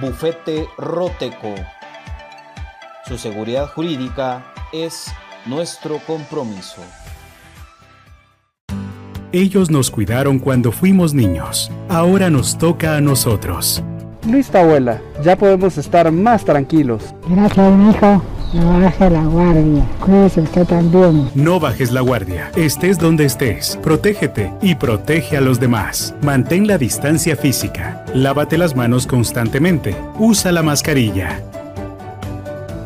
Bufete Roteco. Su seguridad jurídica es nuestro compromiso. Ellos nos cuidaron cuando fuimos niños. Ahora nos toca a nosotros. Listo, abuela. Ya podemos estar más tranquilos. Gracias, hijo. No bajes la guardia. Cuídese usted también. No bajes la guardia. Estés donde estés. Protégete y protege a los demás. Mantén la distancia física. Lávate las manos constantemente. Usa la mascarilla.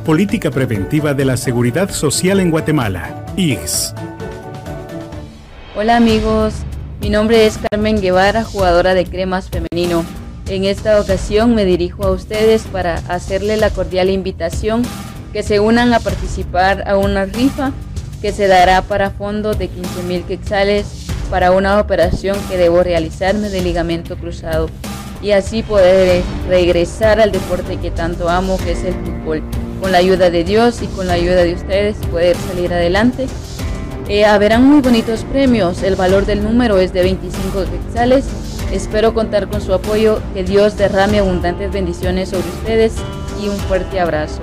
Política Preventiva de la Seguridad Social en Guatemala. IGS. Hola amigos, mi nombre es Carmen Guevara, jugadora de cremas femenino. En esta ocasión me dirijo a ustedes para hacerle la cordial invitación que se unan a participar a una rifa que se dará para fondo de 15 mil quetzales para una operación que debo realizarme de ligamento cruzado y así poder regresar al deporte que tanto amo que es el fútbol. Con la ayuda de Dios y con la ayuda de ustedes poder salir adelante. Eh, haberán muy bonitos premios, el valor del número es de 25 quetzales. Espero contar con su apoyo, que Dios derrame abundantes bendiciones sobre ustedes y un fuerte abrazo.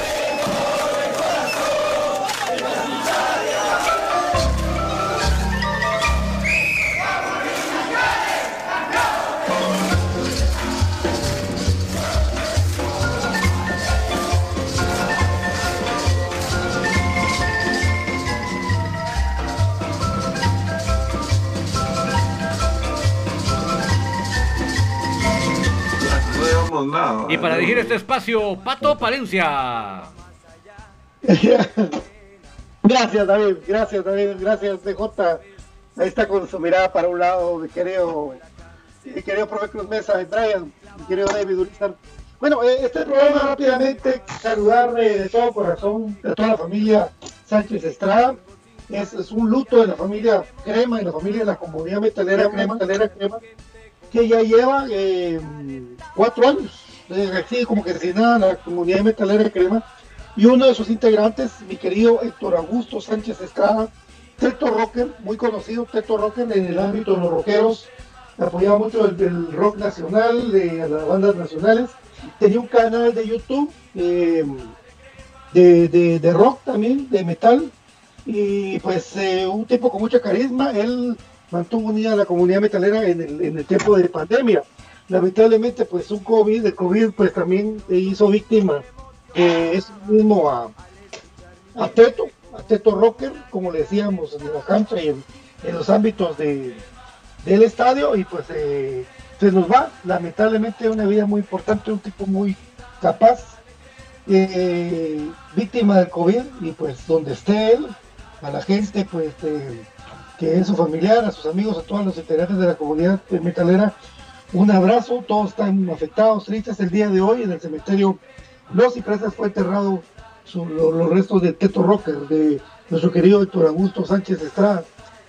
Nada. Y para dirigir este espacio, Pato Palencia. gracias, David. Gracias, David. Gracias, DJ. Ahí está con su mirada para un lado, mi querido, mi querido profe Cruz Mesa, Brian, mi querido David Urizar. Bueno, eh, este programa rápidamente, saludar de todo corazón a toda la familia Sánchez Estrada. Es, es, un luto de la familia Crema, de la familia de la comunidad metalera Crema, metalera Crema que ya lleva eh, cuatro años, así como que se nada la comunidad metalera Crema. Y uno de sus integrantes, mi querido Héctor Augusto Sánchez Estrada, Teto Rocker, muy conocido, Teto Rocker en el ámbito de los rockeros, apoyaba mucho el, rock nacional, de las bandas nacionales. Tenía un canal de YouTube eh, de, de, rock también, de metal, y pues eh, un tipo con mucha carisma, él mantuvo unida la comunidad metalera en el, en el tiempo de pandemia. Lamentablemente, pues un COVID, el COVID pues también hizo víctima eh, es mismo a, a Teto, Teto Rocker, como le decíamos en la cancha y en, los ámbitos de, del estadio, y pues eh, se nos va, lamentablemente una vida muy importante, un tipo muy capaz, eh, víctima del COVID, y pues donde esté él, a la gente, pues eh, que es su familiar, a sus amigos, a todos los integrantes de la comunidad metalera, un abrazo, todos están afectados, tristes. El día de hoy en el cementerio Los Cipresas fue enterrado los, restos de Teto Rocker, de nuestro querido Héctor Augusto Sánchez Estrada,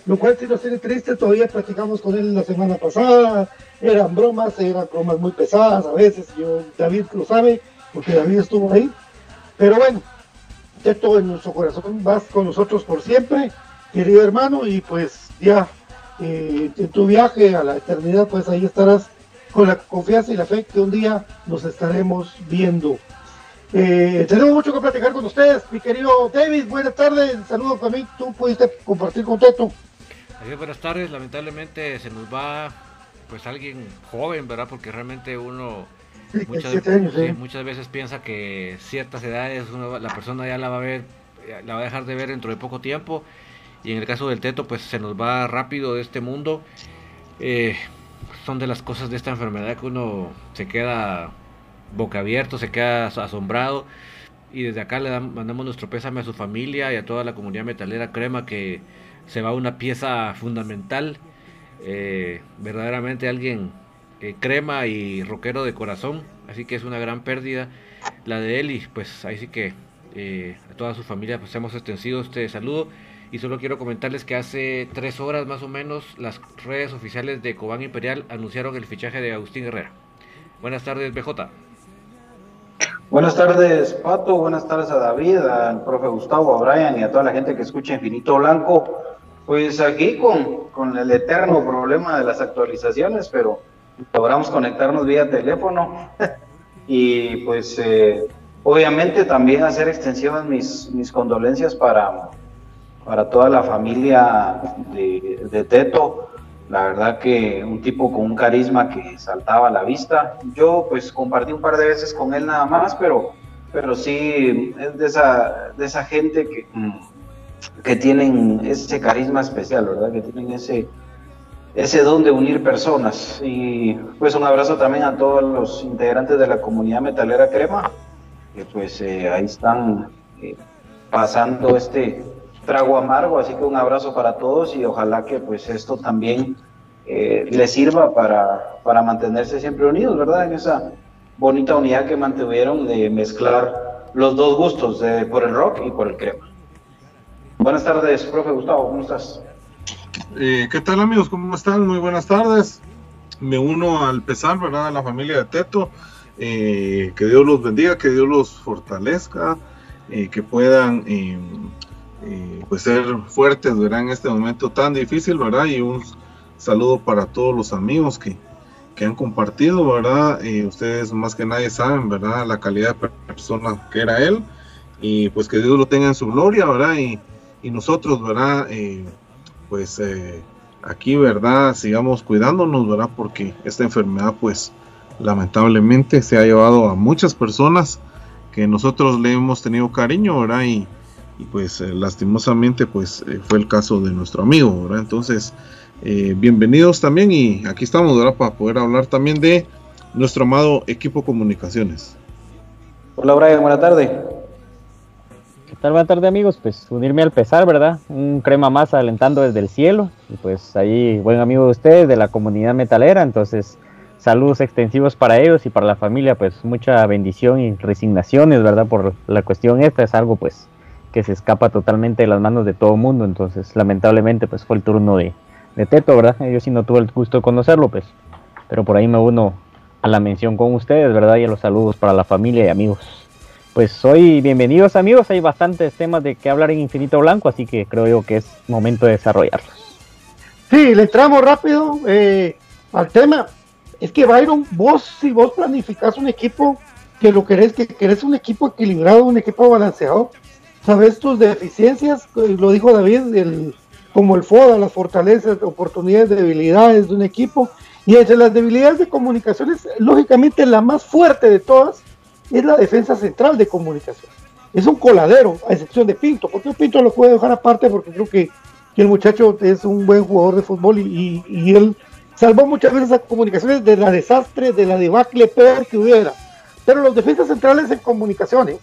lo cual sí nos tiene triste, todavía platicamos con él la semana pasada, eran bromas, eran bromas muy pesadas a veces, yo, David lo sabe, porque David estuvo ahí, pero bueno, Teto en nuestro corazón vas con nosotros por siempre, querido hermano, y pues ya eh, en tu viaje a la eternidad, pues ahí estarás con la confianza y la fe que un día nos estaremos viendo. Eh, tenemos mucho que platicar con ustedes, mi querido David, buenas tardes, saludos para mí, tú pudiste compartir con Teto. buenas tardes, lamentablemente se nos va pues alguien joven, ¿verdad? Porque realmente uno muchas, ¿eh? muchas, veces piensa que ciertas edades la persona ya la va a ver, la va a dejar de ver dentro de poco tiempo y en el caso del teto, pues se nos va rápido de este mundo. Eh, son de las cosas de esta enfermedad que uno se queda boca abierto, se queda asombrado. Y desde acá le mandamos nuestro pésame a su familia y a toda la comunidad metalera crema que se va una pieza fundamental. Eh, verdaderamente alguien eh, crema y rockero de corazón. Así que es una gran pérdida la de él y pues ahí sí que a toda su familia pues hemos extendido este saludo. Y solo quiero comentarles que hace tres horas más o menos las redes oficiales de Cobán Imperial anunciaron el fichaje de Agustín Herrera. Buenas tardes, BJ. Buenas tardes, Pato. Buenas tardes a David, al profe Gustavo, a Brian y a toda la gente que escucha Infinito Blanco. Pues aquí con, con el eterno problema de las actualizaciones, pero logramos conectarnos vía teléfono y pues eh, obviamente también hacer extensivas mis, mis condolencias para para toda la familia de, Teto. La verdad que un tipo con un carisma que saltaba a la vista. Yo pues compartí un par de veces con él nada más, pero, pero sí es de esa, de esa gente que, que tienen ese carisma especial, ¿verdad? Que tienen ese, ese don de unir personas. Y pues un abrazo también a todos los integrantes de la comunidad metalera crema, que pues eh, ahí están eh, pasando este, trago amargo, así que un abrazo para todos y ojalá que pues esto también eh, les sirva para, para mantenerse siempre unidos, ¿verdad? En esa bonita unidad que mantuvieron de mezclar los dos gustos, de, por el rock y por el crema. Buenas tardes, profe Gustavo, ¿cómo estás? Eh, ¿Qué tal amigos? ¿Cómo están? Muy buenas tardes. Me uno al pesar, ¿verdad? A la familia de Teto. Eh, que Dios los bendiga, que Dios los fortalezca, que puedan pues ser fuertes, ¿verdad? En este momento tan difícil, ¿verdad? Y un saludo para todos los amigos que, que han compartido, ¿verdad? Y ustedes más que nadie saben, ¿verdad? La calidad de persona que era él. Y pues que Dios lo tenga en su gloria, ¿verdad? Y, y nosotros, ¿verdad? Eh, pues eh, aquí, ¿verdad? Sigamos cuidándonos, ¿verdad? Porque esta enfermedad, pues lamentablemente se ha llevado a muchas personas que nosotros le hemos tenido cariño, ¿verdad? Y, y pues eh, lastimosamente pues eh, fue el caso de nuestro amigo, ¿verdad? Entonces, eh, bienvenidos también y aquí estamos, ¿verdad? Para poder hablar también de nuestro amado equipo comunicaciones. Hola Brian, buena tarde. ¿Qué tal? Buena tarde amigos, pues unirme al pesar, ¿verdad? Un crema más alentando desde el cielo y pues ahí buen amigo de ustedes de la comunidad metalera, entonces saludos extensivos para ellos y para la familia, pues mucha bendición y resignaciones, ¿verdad? Por la cuestión esta, es algo pues que se escapa totalmente de las manos de todo el mundo, entonces lamentablemente pues fue el turno de, de Teto, ¿verdad? Yo sí no tuve el gusto de conocerlo, pues, pero por ahí me uno a la mención con ustedes, ¿verdad? Y a los saludos para la familia y amigos. Pues hoy bienvenidos amigos, hay bastantes temas de que hablar en Infinito Blanco, así que creo yo que es momento de desarrollarlos. Sí, le entramos rápido eh, al tema. Es que Byron, vos si vos planificás un equipo que lo querés, que querés un equipo equilibrado, un equipo balanceado, sabes tus deficiencias, lo dijo David, como el FODA, las fortalezas, oportunidades, debilidades de un equipo, y entre las debilidades de comunicaciones, lógicamente la más fuerte de todas es la defensa central de comunicación. Es un coladero, a excepción de Pinto, porque Pinto lo puede dejar aparte porque creo que, el muchacho es un buen jugador de fútbol y, él salvó muchas veces a comunicaciones de la desastre, de la debacle peor que hubiera. Pero los defensas centrales en comunicaciones,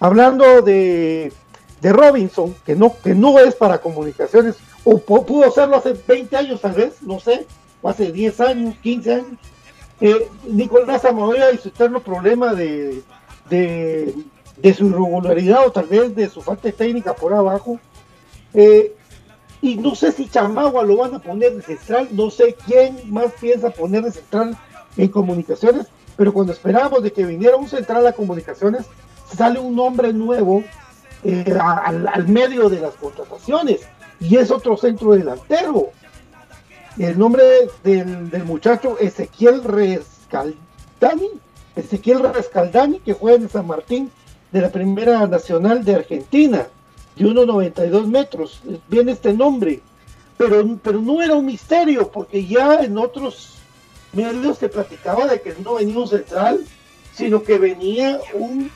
hablando de, de Robinson, que no, que no es para comunicaciones, o pudo serlo hace 20 años tal vez, no sé, hace 10 años, 15 años. Eh, Nicolás Amadoya y su eterno problema de, de, su irregularidad o tal vez de su falta de técnica por abajo. Eh, y no sé si Chamagua lo van a poner de central, no sé quién más piensa poner de central en comunicaciones, pero cuando esperábamos de que viniera un central a comunicaciones, sale un nombre nuevo eh, al, al medio de las contrataciones y es otro centro delantero. El nombre del, muchacho Ezequiel Rescaldani, Ezequiel Rescaldani, que juega en San Martín de la Primera Nacional de Argentina, de 1,92 metros. Viene este nombre, pero, pero no era un misterio, porque ya en otros medios se platicaba de que no venía un central, sino que venía un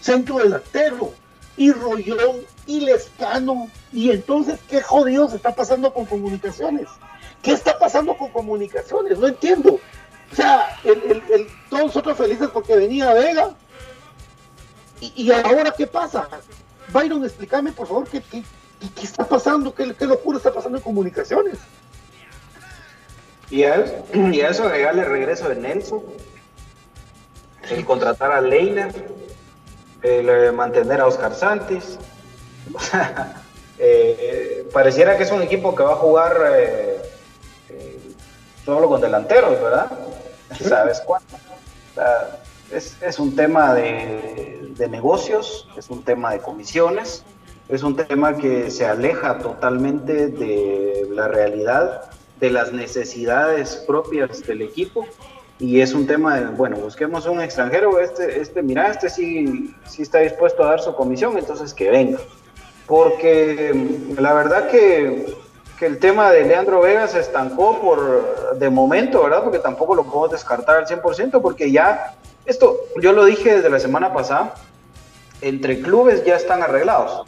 centro delantero, y Rollón, y Lescano, y entonces, ¿qué jodido se está pasando con comunicaciones? ¿Qué está pasando con comunicaciones? No entiendo. O sea, el, todos nosotros felices porque venía Vega. Y, ahora, ¿qué pasa? Byron, explícame, por favor, ¿qué, qué, está pasando? ¿Qué, locura está pasando en comunicaciones? Y a, eso, y a eso agregarle el regreso de Nelson, el contratar a Leila, el eh, mantener a Oscar Santis. O sea, eh, pareciera que es un equipo que va a jugar eh, solo con delanteros, ¿verdad? ¿Sabes cuánto? es, un tema de, negocios, es un tema de comisiones, es un tema que se aleja totalmente de la realidad, de las necesidades propias del equipo y es un tema de, bueno, busquemos un extranjero, este, este, mira, este sí, sí está dispuesto a dar su comisión, entonces que venga. Porque la verdad que que el tema de Leandro Vega se estancó por de momento, ¿verdad? Porque tampoco lo podemos descartar al 100%, porque ya, esto yo lo dije desde la semana pasada, entre clubes ya están arreglados.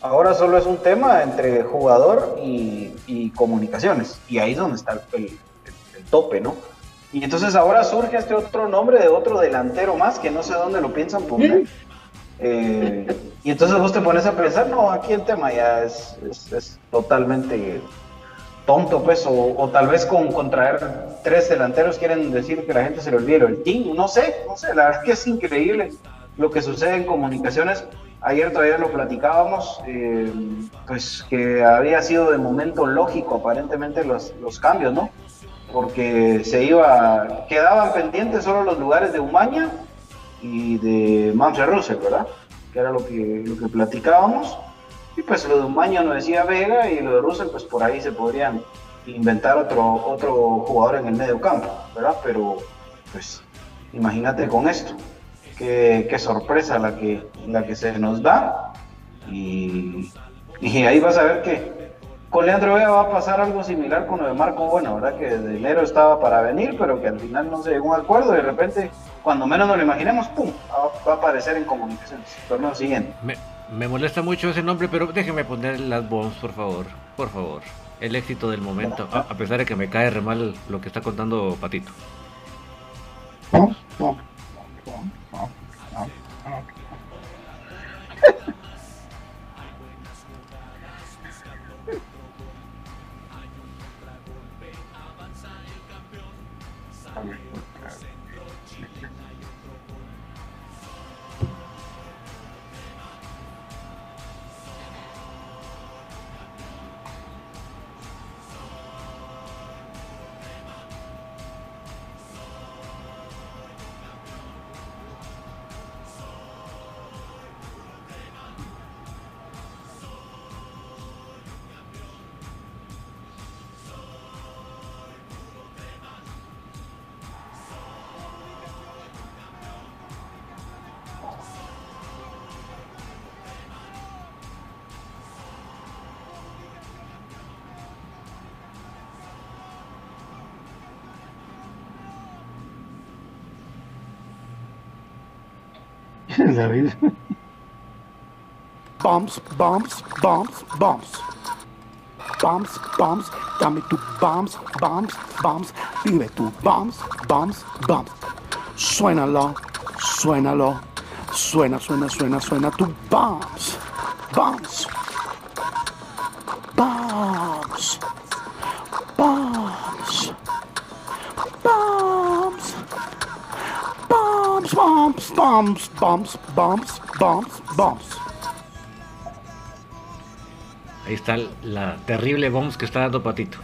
Ahora solo es un tema entre jugador y, comunicaciones, y ahí es donde está el, tope, ¿no? Y entonces ahora surge este otro nombre de otro delantero más que no sé dónde lo piensan poner. Eh, y entonces vos te pones a pensar, no, aquí el tema ya es, es, totalmente tonto, pues, o, tal vez con, contraer tres delanteros quieren decir que la gente se le olvide el team, no sé, no sé, la verdad es que es increíble lo que sucede en comunicaciones. Ayer todavía lo platicábamos, eh, pues que había sido de momento lógico aparentemente los, los cambios, ¿no? Porque se iba, quedaban pendientes solo los lugares de Umaña y de Manfred ¿verdad? Que era lo que, lo que platicábamos. Y pues lo de un baño nos decía Vega y lo de Russell, pues por ahí se podrían inventar otro, otro jugador en el medio campo, ¿verdad? Pero pues imagínate con esto, qué, qué sorpresa la que, la que se nos da. Y, y ahí vas a ver que con Leandro Vega va a pasar algo similar con lo de Marco Bueno, ¿verdad? Que de enero estaba para venir, pero que al final no se llegó a un acuerdo y de repente cuando menos nos lo imaginemos, ¡pum! Va a aparecer en comunicaciones. Torneo siguiente. Me, me molesta mucho ese nombre, pero déjeme poner las bombs, por favor. Por favor. El éxito del momento, a, pesar de que me cae re mal lo que está contando Patito. David. Bombs, bombs, bombs, bombs. Bombs, bombs, dame tu bombs, bombs, bombs. Dime tu bombs, bombs, bombs. Suénalo, suénalo. Suena, suena, suena, suena tu bombs. Bombs. Bombs, bombs, bombs, bombs, bombs, bombs. Ahí está la terrible bombs que está dando Patito.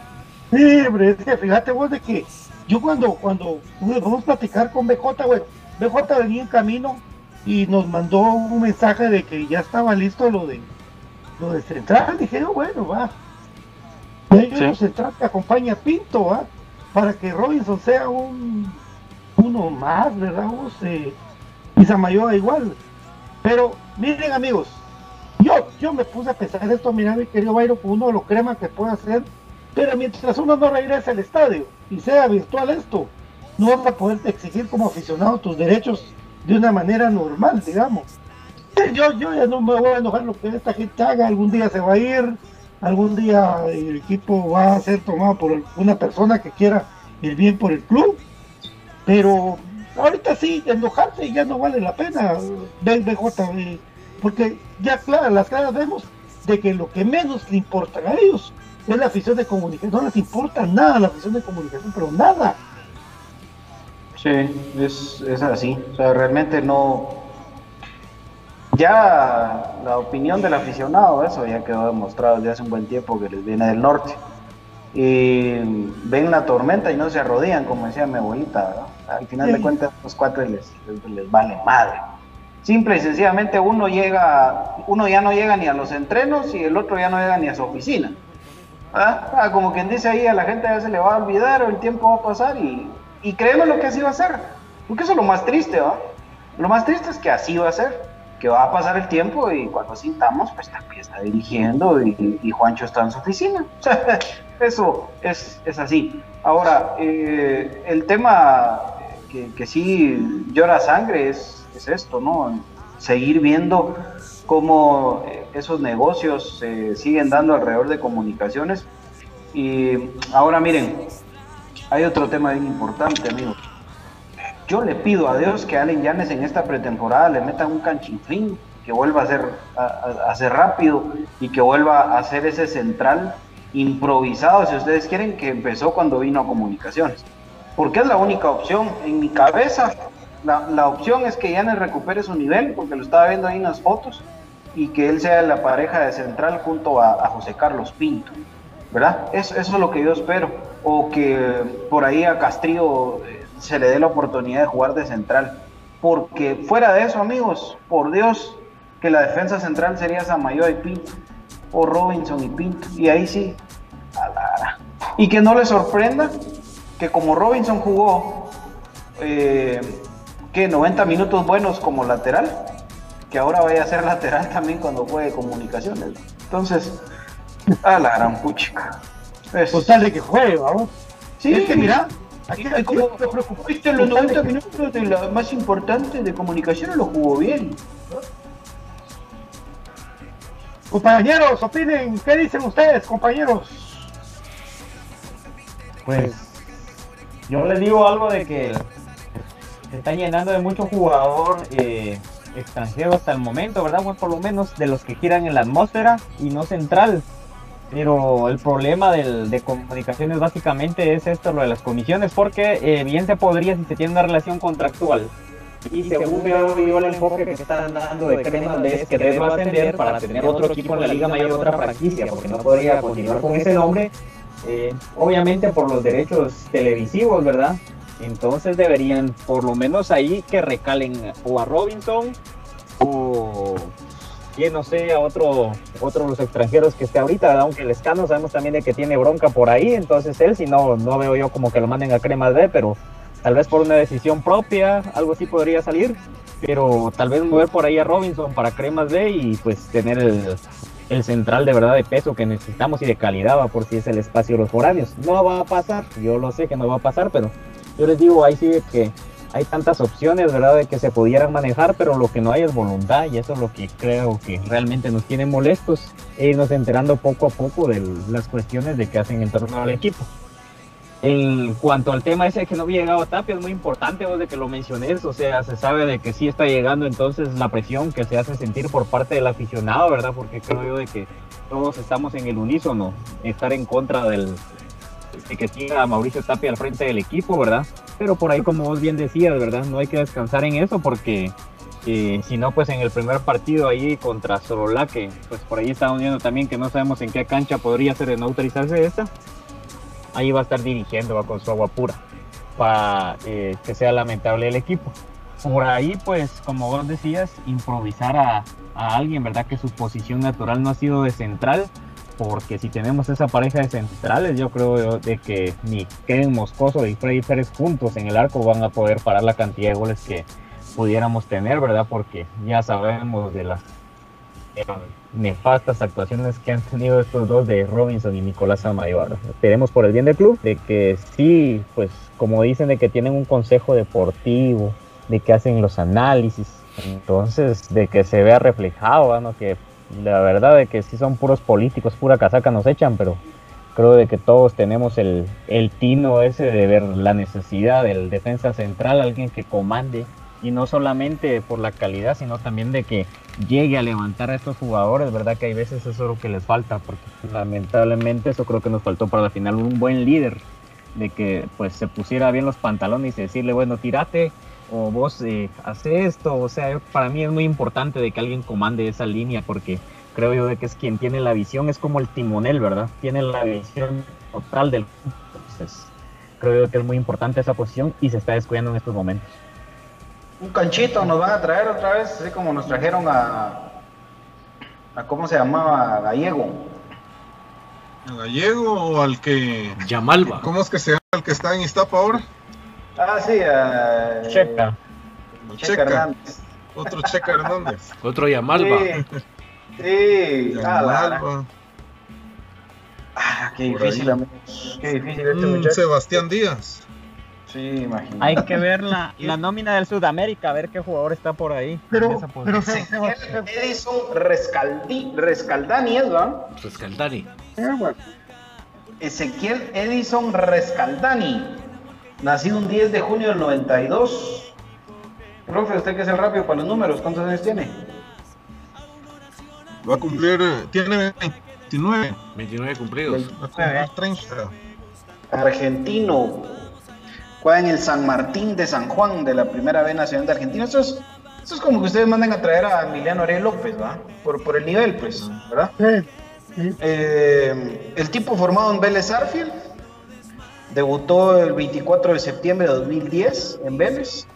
Sí, hombre, es que fíjate vos de que yo cuando, cuando vamos a platicar con BJ, güey, BJ venía en camino y nos mandó un mensaje de que ya estaba listo lo de lo de Central. Dije yo, bueno, va. Y yo Central que acompaña a Pinto, va, para que Robinson sea un uno más, ¿verdad? Vos, eh, y Samayoa igual. Pero miren amigos, yo, yo me puse a pensar esto, mira mi querido Bayro, uno lo crema que puede hacer, pero mientras uno no regrese al estadio y sea virtual esto, no vas a poder exigir como aficionado tus derechos de una manera normal, digamos. Yo, yo ya no me voy a enojar lo que esta gente haga, algún día se va a ir, algún día el equipo va a ser tomado por una persona que quiera el bien por el club, pero ahorita sí, enojarse ya no vale la pena, BJ, porque ya claro, las claras vemos de que lo que menos le importa a ellos es la afición de comunicación, no les importa nada la afición de comunicación, pero nada. Sí, es, es así, o sea, realmente no... Ya la opinión del aficionado, eso ya quedó demostrado desde hace un buen tiempo que les viene del norte. Y ven la tormenta y no se arrodillan, como decía mi abuelita, ¿verdad? Al final de cuentas, los cuatro les, les, les vale madre. Simple y sencillamente uno llega, uno ya no llega ni a los entrenos y el otro ya no llega ni a su oficina. ¿verdad? Ah, como quien dice ahí, a la gente ya se le va a olvidar, o el tiempo va a pasar y, y créeme lo que así va a ser. Porque eso es lo más triste, ¿va? Lo más triste es que así va a ser, que va a pasar el tiempo y cuando sintamos, pues también está dirigiendo y, Juancho está en su oficina. Eso es, es así. Ahora, eh, el tema que, que sí llora sangre es, es esto, ¿no? Seguir viendo cómo eh, esos negocios se siguen dando alrededor de comunicaciones. Y ahora miren, hay otro tema bien importante, amigos. Yo le pido a Dios que Allen Yanes en esta pretemporada le metan un canchinflín, que vuelva a ser, a, ser rápido y que vuelva a ser ese central improvisado, si ustedes quieren, que empezó cuando vino a comunicaciones. Porque es la única opción. En mi cabeza, la, la opción es que Yanes recupere su nivel, porque lo estaba viendo ahí en las fotos, y que él sea la pareja de central junto a, José Carlos Pinto. ¿Verdad? Eso, eso, es lo que yo espero. O que por ahí a Castrillo se le dé la oportunidad de jugar de central. Porque fuera de eso, amigos, por Dios, que la defensa central sería Samayoa y Pinto. O Robinson y Pinto. Y ahí sí. Y que no le sorprenda que como Robinson jugó eh, que 90 minutos buenos como lateral, que ahora vaya a ser lateral también cuando juegue comunicaciones. Entonces, a la gran puchica. Es... Pues de que juegue, vamos. Sí, es que mira, aquí, como te preocupaste en los 90 minutos de la más importante de comunicaciones lo jugó bien. Compañeros, opinen, ¿qué dicen ustedes, compañeros? Pues yo les digo algo de que están llenando de mucho jugador eh, extranjero hasta el momento, ¿verdad? Pues por lo menos de los que quieran en la atmósfera y no central. Pero el problema del, de comunicaciones básicamente es esto, lo de las comisiones, porque eh, bien se podría si se tiene una relación contractual. Y según veo yo el enfoque que están dando de Cremas es que debe ascender para tener otro equipo en la Liga Mayor, otra franquicia, porque no podría continuar con ese nombre, eh, obviamente por los derechos televisivos, ¿verdad? Entonces deberían por lo menos ahí que recalen o a Robinson o quién no sé, a otro, otro de los extranjeros que esté ahorita, aunque el escano sabemos también de que tiene bronca por ahí, entonces él si no, no veo yo como que lo manden a Crema D, pero tal vez por una decisión propia, algo así podría salir, pero tal vez mover por ahí a Robinson para Cremas D y pues tener el, el central de verdad de peso que necesitamos y de calidad, va por si es el espacio de los foráneos. No va a pasar, yo lo sé que no va a pasar, pero yo les digo, ahí sí que hay tantas opciones, ¿verdad?, de que se pudieran manejar, pero lo que no hay es voluntad y eso es lo que creo que realmente nos tiene molestos e irnos enterando poco a poco de las cuestiones de que hacen en torno al equipo. En cuanto al tema ese que no había llegado a Tapia, es muy importante vos de que lo menciones, o sea, se sabe de que sí está llegando entonces la presión que se hace sentir por parte del aficionado, ¿verdad? Porque creo yo de que todos estamos en el unísono, estar en contra del, de que siga Mauricio Tapia al frente del equipo, ¿verdad? Pero por ahí, como vos bien decías, ¿verdad? No hay que descansar en eso porque eh, si no, pues en el primer partido ahí contra Sorola, que pues por ahí está viendo también que no sabemos en qué cancha podría ser de no utilizarse esta, ahí va a estar dirigiendo, va con su agua pura, para eh, que sea lamentable el equipo. Por ahí, pues, como vos decías, improvisar a, a alguien, ¿verdad? Que su posición natural no ha sido de central, porque si tenemos esa pareja de centrales, yo creo de que ni Kevin Moscoso y Freddy Pérez juntos en el arco van a poder parar la cantidad de goles que pudiéramos tener, ¿verdad? Porque ya sabemos de las nefastas actuaciones que han tenido estos dos de Robinson y Nicolás Amayor. Esperemos por el bien del club de que sí, pues como dicen de que tienen un consejo deportivo, de que hacen los análisis, entonces de que se vea reflejado, ¿no? que la verdad de que sí son puros políticos, pura casaca nos echan, pero creo de que todos tenemos el, el tino ese de ver la necesidad del defensa central, alguien que comande, y no solamente por la calidad, sino también de que llegue a levantar a estos jugadores, ¿verdad? Que hay veces eso es lo que les falta, porque lamentablemente eso creo que nos faltó para la final un buen líder, de que pues se pusiera bien los pantalones y decirle, bueno, tírate, o vos eh, hace esto, o sea, para mí es muy importante de que alguien comande esa línea porque creo yo de que es quien tiene la visión, es como el timonel, ¿verdad? Tiene la visión total del entonces creo yo que es muy importante esa posición y se está descuidando en estos momentos. Un canchito nos van a traer otra vez, así como nos trajeron a, a ¿cómo se llamaba? Gallego. ¿A Gallego o al que... Yamalba. ¿Cómo es que se llama el que está en Iztapa ahora? Ah, sí, uh, Checa. Checa Hernández. Otro Checa Hernández. Otro Yamalba. Sí, sí. Yamalba. Ah, qué Por difícil, amigos. Qué difícil este Mm, muchacho. Sebastián Díaz. Sí, imagínate. Hay que ver la, la nómina del Sudamérica, a ver qué jugador está por ahí. Pero, pero se, Edison Rescaldi, Rescaldani, ¿es, va? Rescaldani. Ezequiel Edison Rescaldani, nacido un 10 de junio del 92. Profe, usted que es el rápido para los números, ¿cuántos años tiene? Va a cumplir, eh, tiene 29. 29 cumplidos. Va a cumplir 30. Argentino. Juega en el San Martín de San Juan de la Primera B Nacional de Argentina. Esto es, esto es como que ustedes mandan a traer a Emiliano Ariel López, ¿va? Por, por el nivel, pues, ¿verdad? Sí, sí. Eh, el tipo formado en Vélez Arfield debutó el 24 de septiembre de 2010 en Vélez.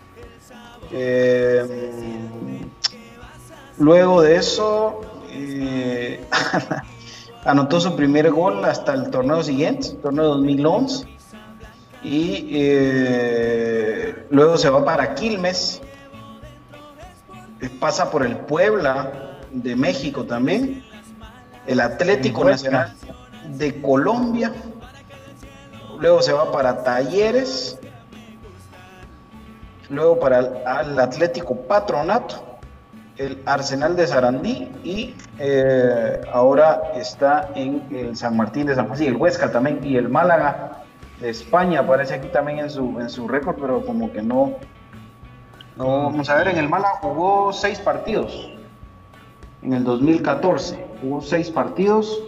Eh, luego de eso eh, anotó su primer gol hasta el torneo siguiente, torneo 2011. Y eh, luego se va para Quilmes. Pasa por el Puebla de México también el Atlético Nacional de Colombia, luego se va para Talleres, luego para el, Atlético Patronato, el Arsenal de Sarandí y eh, ahora está en el San Martín de San Juan, sí, el Huesca también y el Málaga de España aparece aquí también en su, en su récord, pero como que no, No, vamos a ver, en el Mala jugó seis partidos. En el 2014 jugó seis partidos.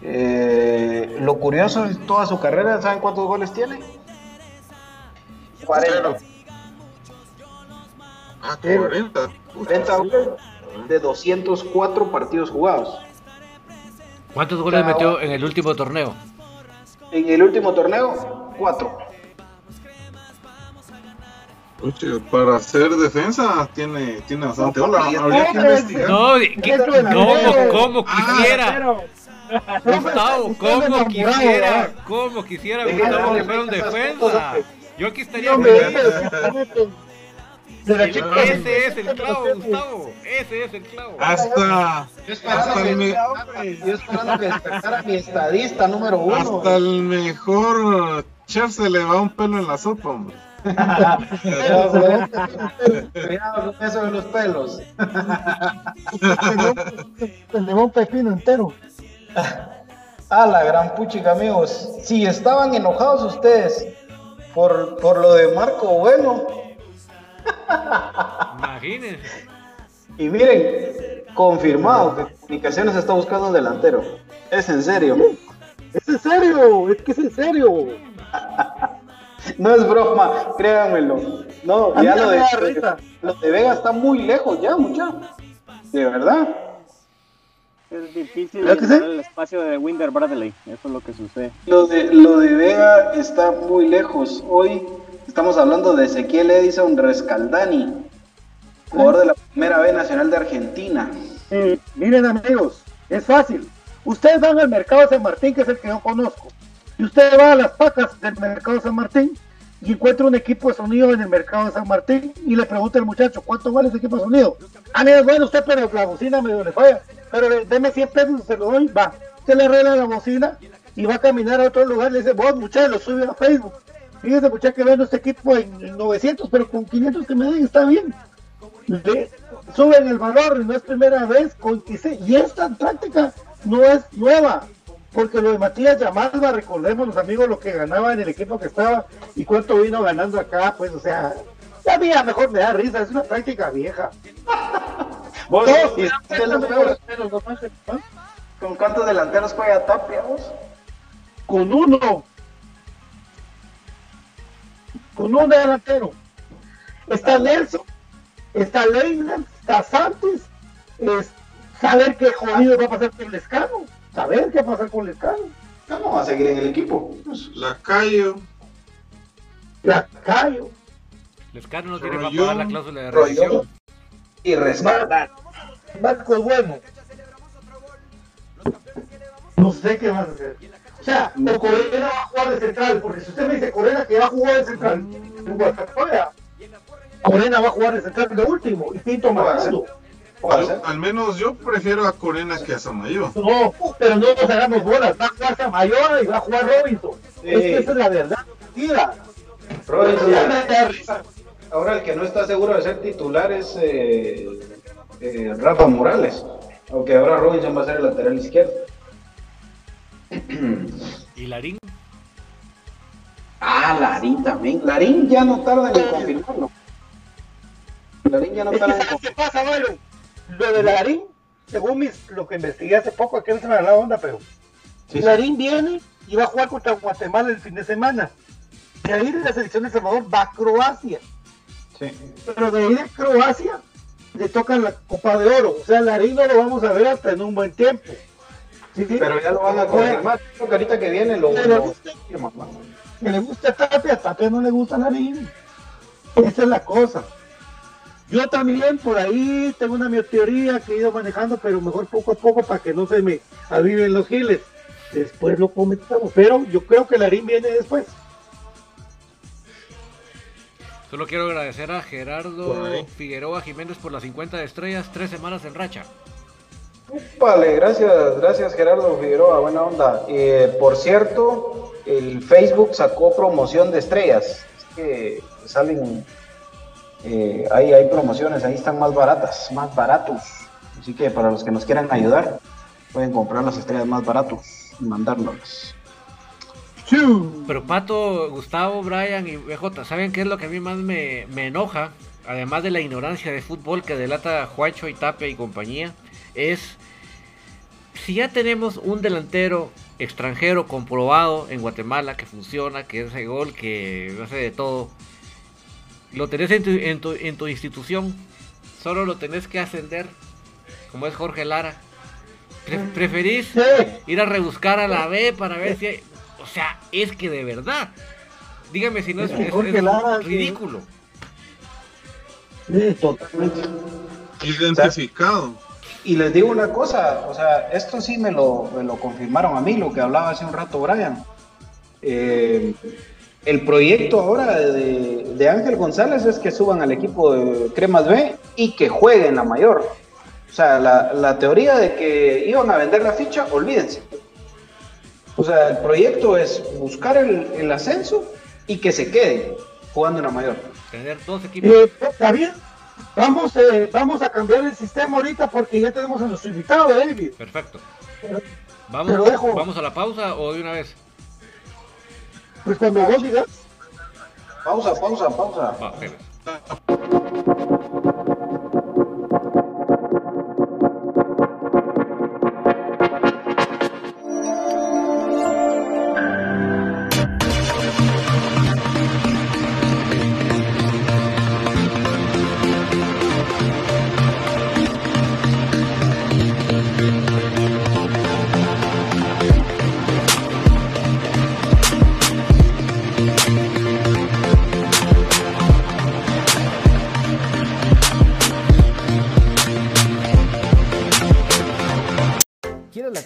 Eh, lo curioso de toda su carrera, ¿saben cuántos goles tiene? 40. Ah, 40. 40 goles de 204 partidos jugados. ¿Cuántos goles metió en el último torneo? En el último torneo, 4. Oye, para hacer defensa tiene, tiene bastante. Hola, habría que investigar. No, ¿qué- ¿cómo, cómo Ah, quisiera? Gustavo, ¿cómo enamorado, quisiera? ¿Cómo quisiera Gustavo que fuera un defensa? Yo aquí estaría feliz. Ese es el clavo, Gustavo. Ese es el clavo. Hasta, Yo esperando, hasta, que, me- yo que despertara mi estadista número uno. hasta el mejor chef se le va un pelo en la sopa, hombre. Cuidado con eso de los pelos. Tenemos un pepino entero. A la gran puchica, amigos. Si estaban enojados ustedes por, por lo de Marco Bueno, Imagínense. y miren, confirmado que Comunicaciones está buscando un delantero. Es en serio. Es en serio, es que es en serio. No es broma, créanmelo. No, ya lo de, lo de Vega está muy lejos ya, mucha. De verdad. Es difícil el espacio de Winder Bradley. Eso es lo que sucede. Lo de, lo de Vega está muy lejos. Hoy estamos hablando de Ezequiel Edison Rescaldani, jugador de la primera B Nacional de Argentina. Eh, miren amigos, es fácil. Ustedes van al mercado de San Martín, que es el que yo conozco. Y usted va a las pacas del mercado de San Martín y encuentra un equipo de sonido en el mercado de San Martín y le pregunta al muchacho, ¿cuánto vale ese equipo de sonido? Ah, mira, bueno, usted, pero la bocina medio le falla. Pero eh, deme 100 pesos se lo doy, va. Usted le arregla la bocina y va a caminar a otro lugar. Le dice, vos, muchacho, lo sube a Facebook. Fíjese, muchacho, que vendo este equipo en, en 900, pero con 500 que me den está bien. Le suben el valor no es primera vez con y esta práctica no es nueva porque lo de Matías Yamalba recordemos los amigos lo que ganaba en el equipo que estaba y cuánto vino ganando acá pues o sea ya mira mejor me da risa es una práctica vieja. Vos, Todos ¿ah? ¿Con cuántos delanteros juega Tapia vos? con uno. Con un delantero. Está Nelson está Leyland está Santos es saber qué jodido va a pasar con Lescano saber qué va a pasar con Lescano ¿Cómo va a seguir en el equipo? La Cayo, Lacayo Lescano no tiene para pagar la cláusula de rescisión. Y Rescaldani. Marco es bueno. No sé qué vas a hacer. O sea, o Corena va a jugar de central, porque si usted me dice Corena que va a jugar de central, en Guadalajara, Corena va a jugar de central de último, y Pinto marcando. Al, al menos yo prefiero a Corena que a Samayo. No, pero no nos hagamos bolas, va a jugar Samayoa y va a jugar Robinson. Sí. Es que esa es la verdad, mentira. Robinson. Ya me da risa. Ahora el que no está seguro de ser titular es eh, eh, Rafa Morales. Aunque ahora Robinson va a ser el lateral izquierdo. ¿Y Larín? Ah, Larín también. Larín ya no tarda en confirmarlo. Larín ya no tarda en ¿sabes qué pasa, Byron? Lo de Larín, según mis, lo que investigué hace poco, aquí no se me da la onda, pero Sí, sí. Larín viene y va a jugar contra Guatemala el fin de semana. De ahí de la selección de Salvador va a Croacia. Sí. Pero de ahí de Croacia le toca la Copa de Oro. O sea, Larín no lo vamos a ver hasta en un buen tiempo. ¿Sí, sí? Pero ya lo van a confirmar. Que ahorita que viene lo, Pero- lo confirman, ¿no? Que le gusta Tapia, a Tapia no le gusta Larín. Esa es la cosa. Yo también por ahí tengo una mi teoría que he ido manejando, pero mejor poco a poco para que no se me aviven los giles. Después lo comentamos, pero yo creo que Larín viene después. Solo quiero agradecer a Gerardo. Figueroa Jiménez por las 50 estrellas, tres semanas en racha. Vale, gracias, gracias Gerardo Figueroa, buena onda. Eh, por cierto, el Facebook sacó promoción de estrellas. Es que salen, eh, ahí hay promociones, ahí están más baratas, más baratos. Así que para los que nos quieran ayudar, pueden comprar las estrellas más baratos y mandárnoslas. Pero Pato, Gustavo, Brian y BJ, ¿saben qué es lo que a mí más me, me enoja? además de la ignorancia de fútbol que delata Juancho y Tapia y compañía, es si ya tenemos un delantero extranjero comprobado en Guatemala que funciona, que hace gol, que hace de todo, lo tenés en tu, en tu, institución, solo lo tenés que ascender, como es Jorge Lara. ¿Preferís ir a rebuscar a la B para ver si hay... O sea, es que de verdad. Dígame si no es, ridículo. Sí, totalmente. Identificado. Y les digo una cosa, o sea, esto sí me lo, me lo confirmaron a mí, lo que hablaba hace un rato Brian. Eh, el proyecto ahora de, Ángel González es que suban al equipo de Cremas B y que jueguen la mayor. O sea, la, teoría de que iban a vender la ficha, olvídense. O sea, el proyecto es buscar el, ascenso y que se queden jugando en la mayor. Tener dos equipos. Eh, está bien. Vamos, eh, vamos a cambiar el sistema ahorita porque ya tenemos a nuestro invitado, David. Perfecto. vamos, ¿Vamos a la pausa o de una vez? Pues cuando vos digas. Pausa, pausa, pausa. Ah,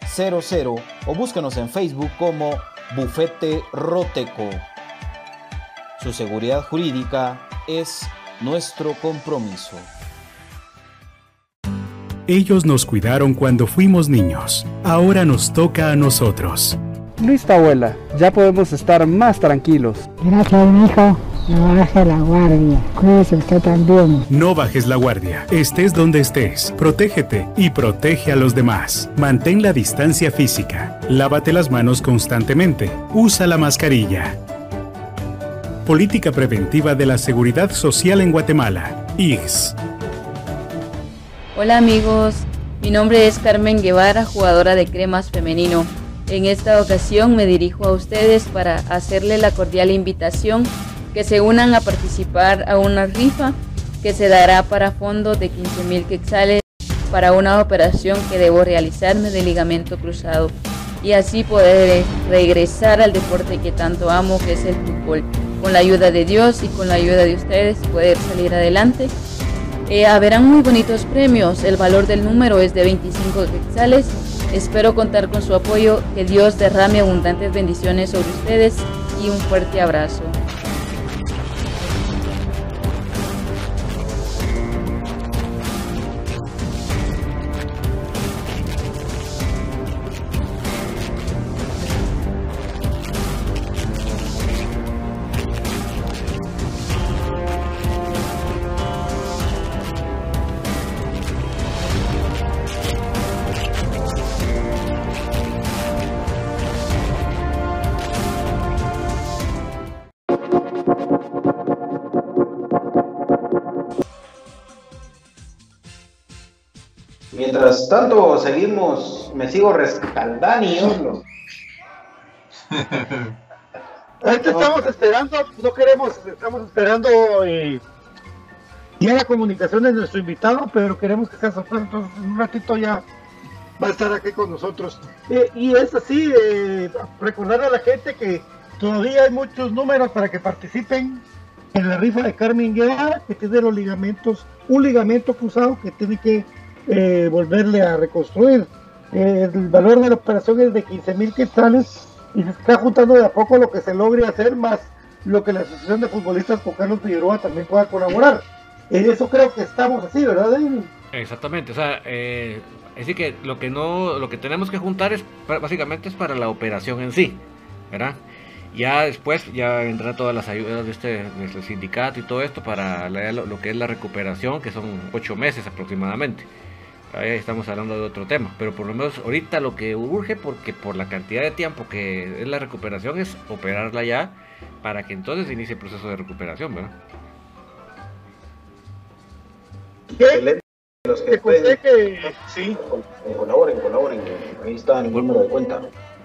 4900 o búsquenos en Facebook como Bufete Roteco. Su seguridad jurídica es nuestro compromiso. Ellos nos cuidaron cuando fuimos niños. Ahora nos toca a nosotros. Listo, abuela. Ya podemos estar más tranquilos. Gracias, hijo. No bajes la guardia. Cuídese usted también. No bajes la guardia. Estés donde estés. Protégete y protege a los demás. Mantén la distancia física. Lávate las manos constantemente. Usa la mascarilla. Política Preventiva de la Seguridad Social en Guatemala. IGS. Hola amigos, mi nombre es Carmen Guevara, jugadora de cremas femenino. En esta ocasión me dirijo a ustedes para hacerle la cordial invitación que se unan a participar a una rifa que se dará para fondos de 15 mil quetzales para una operación que debo realizarme de ligamento cruzado y así poder regresar al deporte que tanto amo que es el fútbol. Con la ayuda de Dios y con la ayuda de ustedes poder salir adelante. Eh, haberán muy bonitos premios, el valor del número es de 25 quetzales Espero contar con su apoyo, que Dios derrame abundantes bendiciones sobre ustedes y un fuerte abrazo. Mientras tanto, seguimos, me sigo rescaldando. Estamos esperando, no queremos, estamos esperando eh, ya la comunicación de nuestro invitado, pero queremos que sea sorpresa, entonces en un ratito ya va a estar aquí con nosotros. Eh, y es así, eh, recordar a la gente que todavía hay muchos números para que participen en la rifa de Carmen Guevara, que tiene los ligamentos, un ligamento cruzado que tiene que eh, volverle a reconstruir. Eh, el valor de la operación es de 15 mil quetzales y se está juntando de a poco lo que se logre hacer, más lo que la Asociación de Futbolistas con Carlos Figueroa también pueda colaborar. En eso creo que estamos así, ¿verdad, David? Exactamente, o sea, eh, decir que lo que no, lo que tenemos que juntar es básicamente es para la operación en sí, ¿verdad? Ya después ya vendrán todas las ayudas de este, de este sindicato y todo esto para lo, lo que es la recuperación, que son ocho meses aproximadamente. Ahí estamos hablando de otro tema, pero por lo menos ahorita lo que urge, porque por la cantidad de tiempo que es la recuperación, es operarla ya para que entonces inicie el proceso de recuperación, ¿verdad? Excelente. Los que Te conté pueden, que sí. colaboren, colaboren. Ahí está el número de cuenta.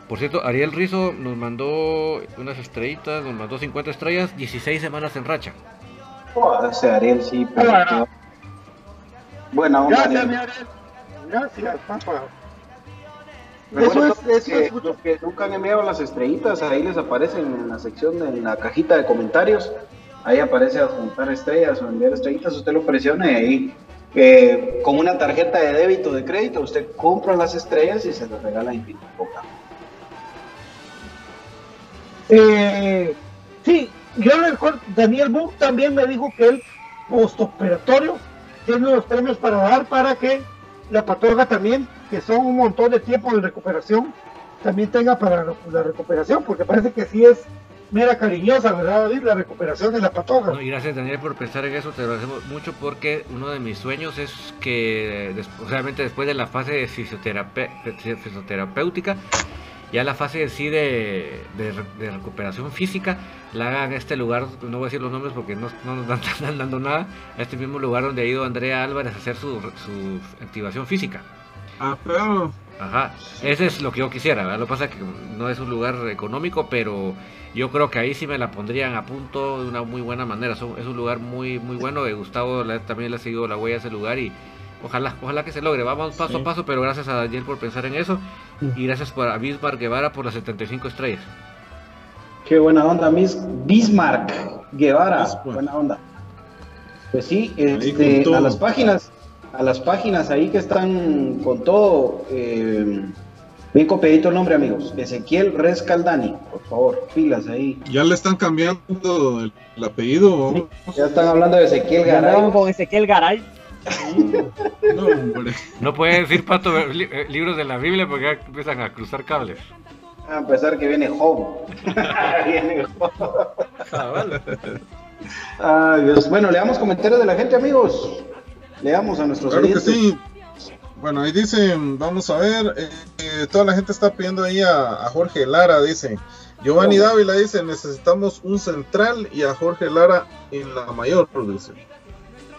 Por cierto, Ariel Rizo nos mandó unas estrellitas, nos mandó 50 estrellas, 16 semanas en racha. Oh, ese Ariel sí. pero- onda. Gracias, Ariel. mi Ariel. Gracias, papá. Eso es- eso que es mucho. los que nunca han enviado las estrellitas, ahí les aparecen en la sección, de, en la cajita de comentarios. Ahí aparece adjuntar estrellas o enviar estrellitas. Usted lo presiona y ahí, eh, con una tarjeta de débito de crédito, usted compra las estrellas y se las regala infinito. Eh, sí, yo recuerdo, Daniel Book también me dijo que él, postoperatorio, tiene los premios para dar para que la patorga también, que son un montón de tiempo de recuperación, también tenga para la- recuperación, porque parece que sí es mera cariñosa, ¿verdad, David? La recuperación de la patorga. Gracias Daniel por pensar en eso, te agradecemos mucho porque uno de mis sueños es que obviamente después de la fase de fisioterapéutica, ya la fase en sí de, de re- de recuperación física la hagan en este lugar, no voy a decir los nombres porque no, no nos están dando nada, a este mismo lugar donde ha ido Andrea Álvarez a hacer su, su activación física. Ah, pero Ajá, ese es lo que yo quisiera, ¿verdad? Lo que pasa es que no es un lugar económico, pero yo creo que ahí sí me la pondrían a punto de una muy buena manera. Es un lugar muy muy bueno, eh, Gustavo también le ha seguido la huella a ese lugar y ojalá, ojalá que se logre. Vamos paso Sí. a paso, pero gracias a Daniel por pensar en eso y gracias por, a Bismarck Guevara por las 75 estrellas. Qué buena onda, Miss Bismarck Guevara. Bismarck. Buena onda. Pues sí, este, a las páginas, a las páginas ahí que están con todo, eh, bien copiadito el nombre, amigos. Ezequiel Rescaldani, por favor, pilas ahí. ya le están cambiando el, el apellido. Ya están hablando de Ezequiel Garay. con Ezequiel Garay. No, hombre. No puede decir pato eh, li- eh, libros de la Biblia porque ya empiezan a cruzar cables. A pesar que viene Job. viene Job. Ay, Dios. Bueno, leamos comentarios de la gente, amigos. Leamos a nuestros Claro que oyentes. sí. Bueno, ahí dicen, vamos a ver, eh, eh, toda la gente está pidiendo ahí a, a Jorge Lara, dice. Giovanni Dávila dice, necesitamos un central y a Jorge Lara en la mayor, dice.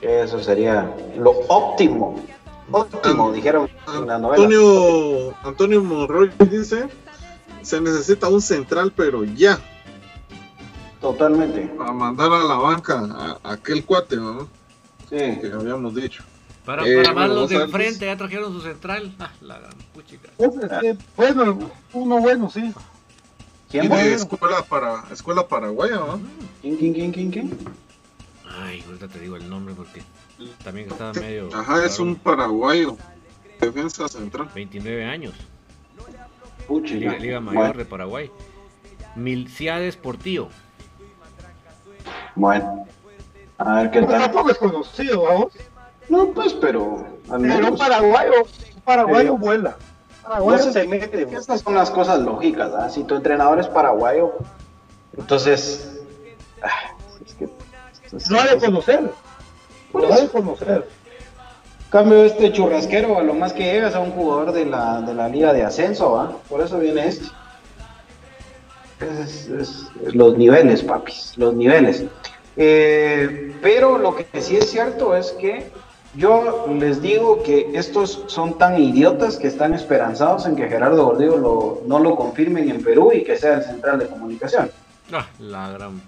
Eso sería lo óptimo. Óptimo, dijeron en la novela. Antonio, Antonio Monroy dice, se necesita un central, pero ya, Totalmente. para mandar a la banca a, a aquel cuate, ¿no? Sí. Que habíamos dicho. Para, Eh, para más bueno, los de enfrente ya trajeron su central. Ah, la gran puchica. Pues, este, bueno, uno bueno, sí. Y ¿Quién de va? escuela, para, escuela paraguaya, ¿no? ¿Quién, quién, quién, quién, quién? Ay, ahorita te digo el nombre porque también estaba medio. Ajá, es un paraguayo. Defensa central. 29 años. Liga, Mayor de Paraguay. Milciades Portillo. Bueno, a ver qué tal. Tampoco es conocido, vamos. No, pues, pero. Al menos... un paraguayo, un paraguayo vuela. Paraguayo se mete. Estas son las cosas lógicas, ¿ah? Si tu entrenador es paraguayo, entonces. Ah, es que, no hay de conocer. No hay de conocer. Cambio este churrasquero, a lo más que llegas a un jugador de la, de la liga de ascenso, ¿va? Por eso viene este. Es, los niveles, papis, los niveles. Eh, pero lo que sí es cierto es que yo les digo que estos son tan idiotas que están esperanzados en que Gerardo Gordillo lo, no lo confirmen en Perú y que sea el central de comunicación. Ah, la gran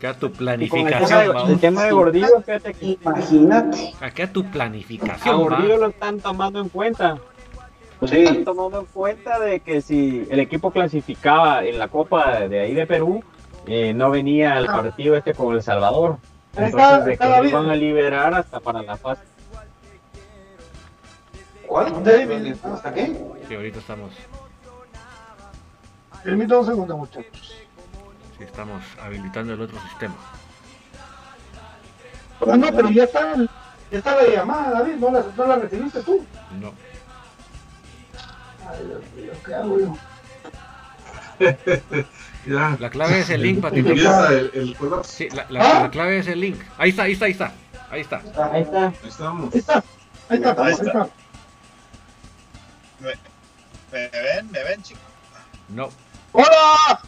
Acá tu planificación. El tema, de, Gordillo, fíjate que. Imagínate. Acá tu planificación. A Gordillo lo están tomando en cuenta. Pues sí. Están tomando en cuenta de que si el equipo clasificaba en la Copa de ahí de Perú, eh, no venía el partido este con El Salvador. Entonces, de que lo iban a liberar hasta para la fase. ¿Cuál? ¿Hasta qué? Sí, ahorita estamos. Permítame un segundo, muchachos estamos habilitando el otro sistema. Ah, no, pero ya está, ya está la llamada, David, ¿no la, no la recibiste tú? No. Ay, Dios mío, ¿qué hago yo? ya. La clave es el link, Patito. El, sí, la, la, la, clave es el link. Ahí está, ahí está, ahí está. Ahí está. Ahí está. Ahí estamos. Ahí está. Ahí está. Ahí está. ¿Me, ¿Me ven? ¿Me ven, chicos? No. ¡Hola!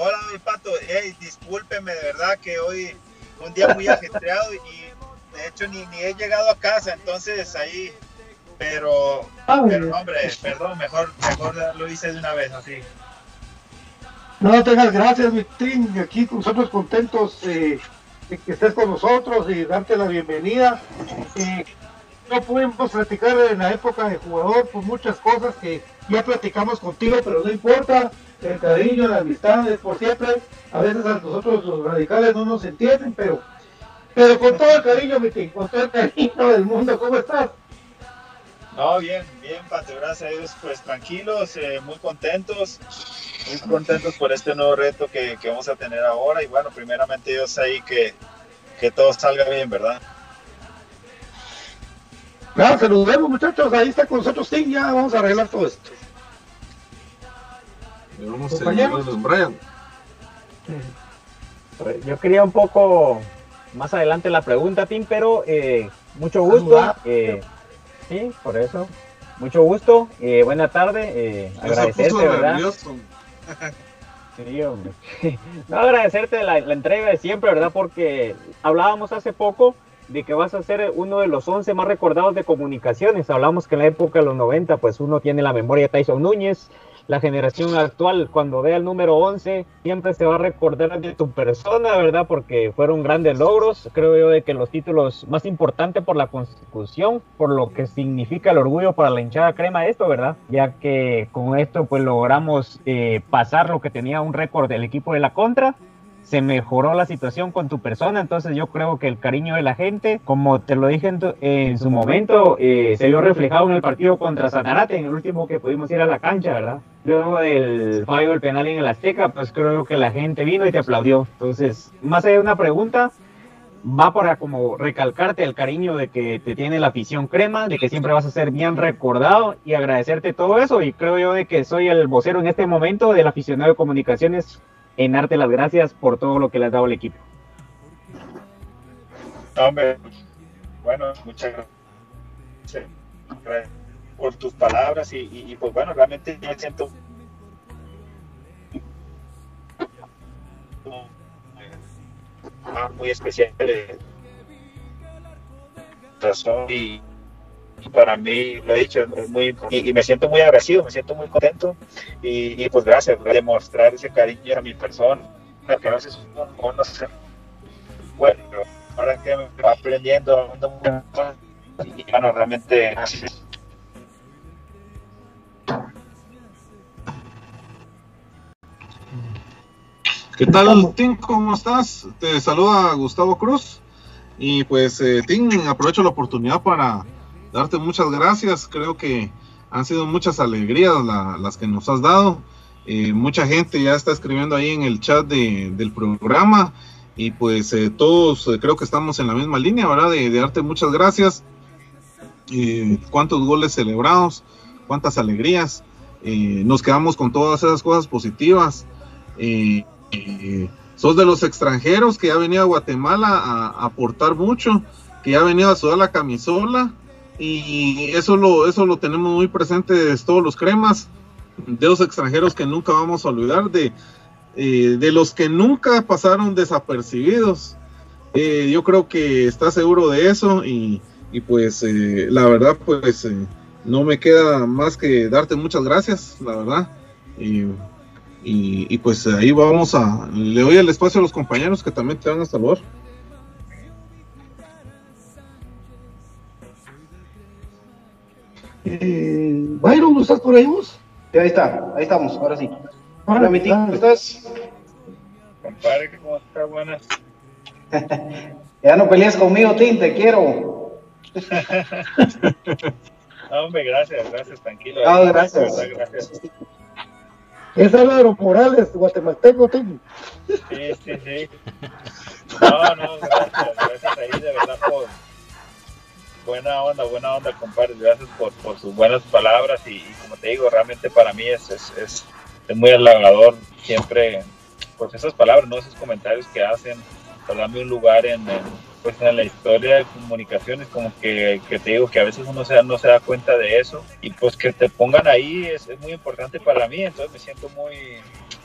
Hola, mi pato. Hey, discúlpeme, de verdad que hoy un día muy ajetreado y de hecho ni, ni he llegado a casa, entonces ahí, pero, ah, pero hombre, perdón, mejor, mejor lo hice de una vez así. No tengas gracias, mi team, aquí con nosotros contentos eh, de que estés con nosotros y darte la bienvenida. Eh, no pudimos platicar en la época de jugador por muchas cosas que ya platicamos contigo, pero no importa el cariño, la amistad es por siempre. A veces a nosotros los radicales no nos entienden, pero, pero con todo el cariño, mi con todo el cariño del mundo, ¿cómo estás? No, bien, bien, Pato, gracias a Dios, pues tranquilos, eh, muy contentos, muy contentos por este nuevo reto que, que, vamos a tener ahora y bueno, primeramente Dios ahí que, que todo salga bien, ¿verdad? Claro, saludemos muchachos, ahí está con nosotros Tim, ya vamos a arreglar todo esto. Yo quería un poco más adelante la pregunta, Tim, pero eh, mucho gusto. Eh, sí, por eso. Mucho gusto. Eh, buena tarde. Eh, agradecerte, ¿verdad? Sí, hombre. no, agradecerte la, la entrega de siempre, ¿verdad? Porque hablábamos hace poco de que vas a ser uno de los 11 más recordados de comunicaciones. Hablamos que en la época de los 90, pues uno tiene la memoria de Tyson Núñez, la generación actual, cuando vea el número 11, siempre se va a recordar de tu persona, ¿verdad? Porque fueron grandes logros. Creo yo de que los títulos más importantes por la Constitución, por lo que significa el orgullo para la hinchada crema esto, ¿verdad? Ya que con esto pues logramos eh, pasar lo que tenía un récord del equipo de la contra se mejoró la situación con tu persona, entonces yo creo que el cariño de la gente, como te lo dije en, su momento, eh, se vio reflejado en el partido contra Sanarate, en el último que pudimos ir a la cancha, ¿verdad? Luego del fallo del penal en el Azteca, pues creo que la gente vino y te aplaudió. Entonces, más allá de una pregunta, va para como recalcarte el cariño de que te tiene la afición crema, de que siempre vas a ser bien recordado y agradecerte todo eso. Y creo yo de que soy el vocero en este momento del aficionado de comunicaciones en darte las gracias por todo lo que le has dado al equipo. Hombre, bueno, muchas gracias por tus palabras y, pues bueno, realmente yo me siento muy especial razón y para mí, lo he dicho, es muy, y, me siento muy agradecido, me siento muy contento y, pues gracias por demostrar ese cariño a mi persona, que a veces bueno, ahora que me va aprendiendo y bueno, realmente gracias. ¿Qué tal, Tim? ¿Cómo estás? Te saluda Gustavo Cruz. Y pues, eh, Tim, aprovecho la oportunidad para darte muchas gracias. Creo que han sido muchas alegrías las que nos has dado. Eh, mucha gente ya está escribiendo ahí en el chat del programa y pues eh, todos creo que estamos en la misma línea, ¿verdad? De, darte muchas gracias. cuántos goles celebrados, cuántas alegrías. nos quedamos con todas esas cosas positivas. sos de los extranjeros que ha venido a Guatemala a aportar mucho, que ha venido a sudar la camisola y eso lo, eso lo tenemos muy presente todos los cremas, de los extranjeros que nunca vamos a olvidar, de, eh, de los que nunca pasaron desapercibidos. Eh, yo creo que está seguro de eso y, y pues eh, la verdad pues no me queda más que darte muchas gracias, la verdad. Y, y, pues ahí vamos a, le doy el espacio a los compañeros que también te van a saludar. Eh, Byron, ¿no estás por ahí vos? Sí, ahí está, ahí estamos, ahora sí. Hola, mi tío, ¿cómo estás? Compadre, ¿cómo estás? Buenas. ya no peleas conmigo, Tim, te quiero. no, hombre, gracias, gracias, tranquilo. No, gracias. Verdad, gracias. Es Álvaro Morales, guatemalteco, Tim. Sí, sí, sí. No, no, gracias, gracias ahí de verdad por buena onda, buena onda, compadre. Gracias por, por sus buenas palabras y, como te digo, realmente para mí es, es, es, es, muy halagador siempre, pues esas palabras, ¿no? esos comentarios que hacen, para darme un lugar en, pues en la historia de comunicaciones, como que, que, te digo que a veces uno se, no se da cuenta de eso y pues que te pongan ahí es, es muy importante para mí, entonces me siento muy,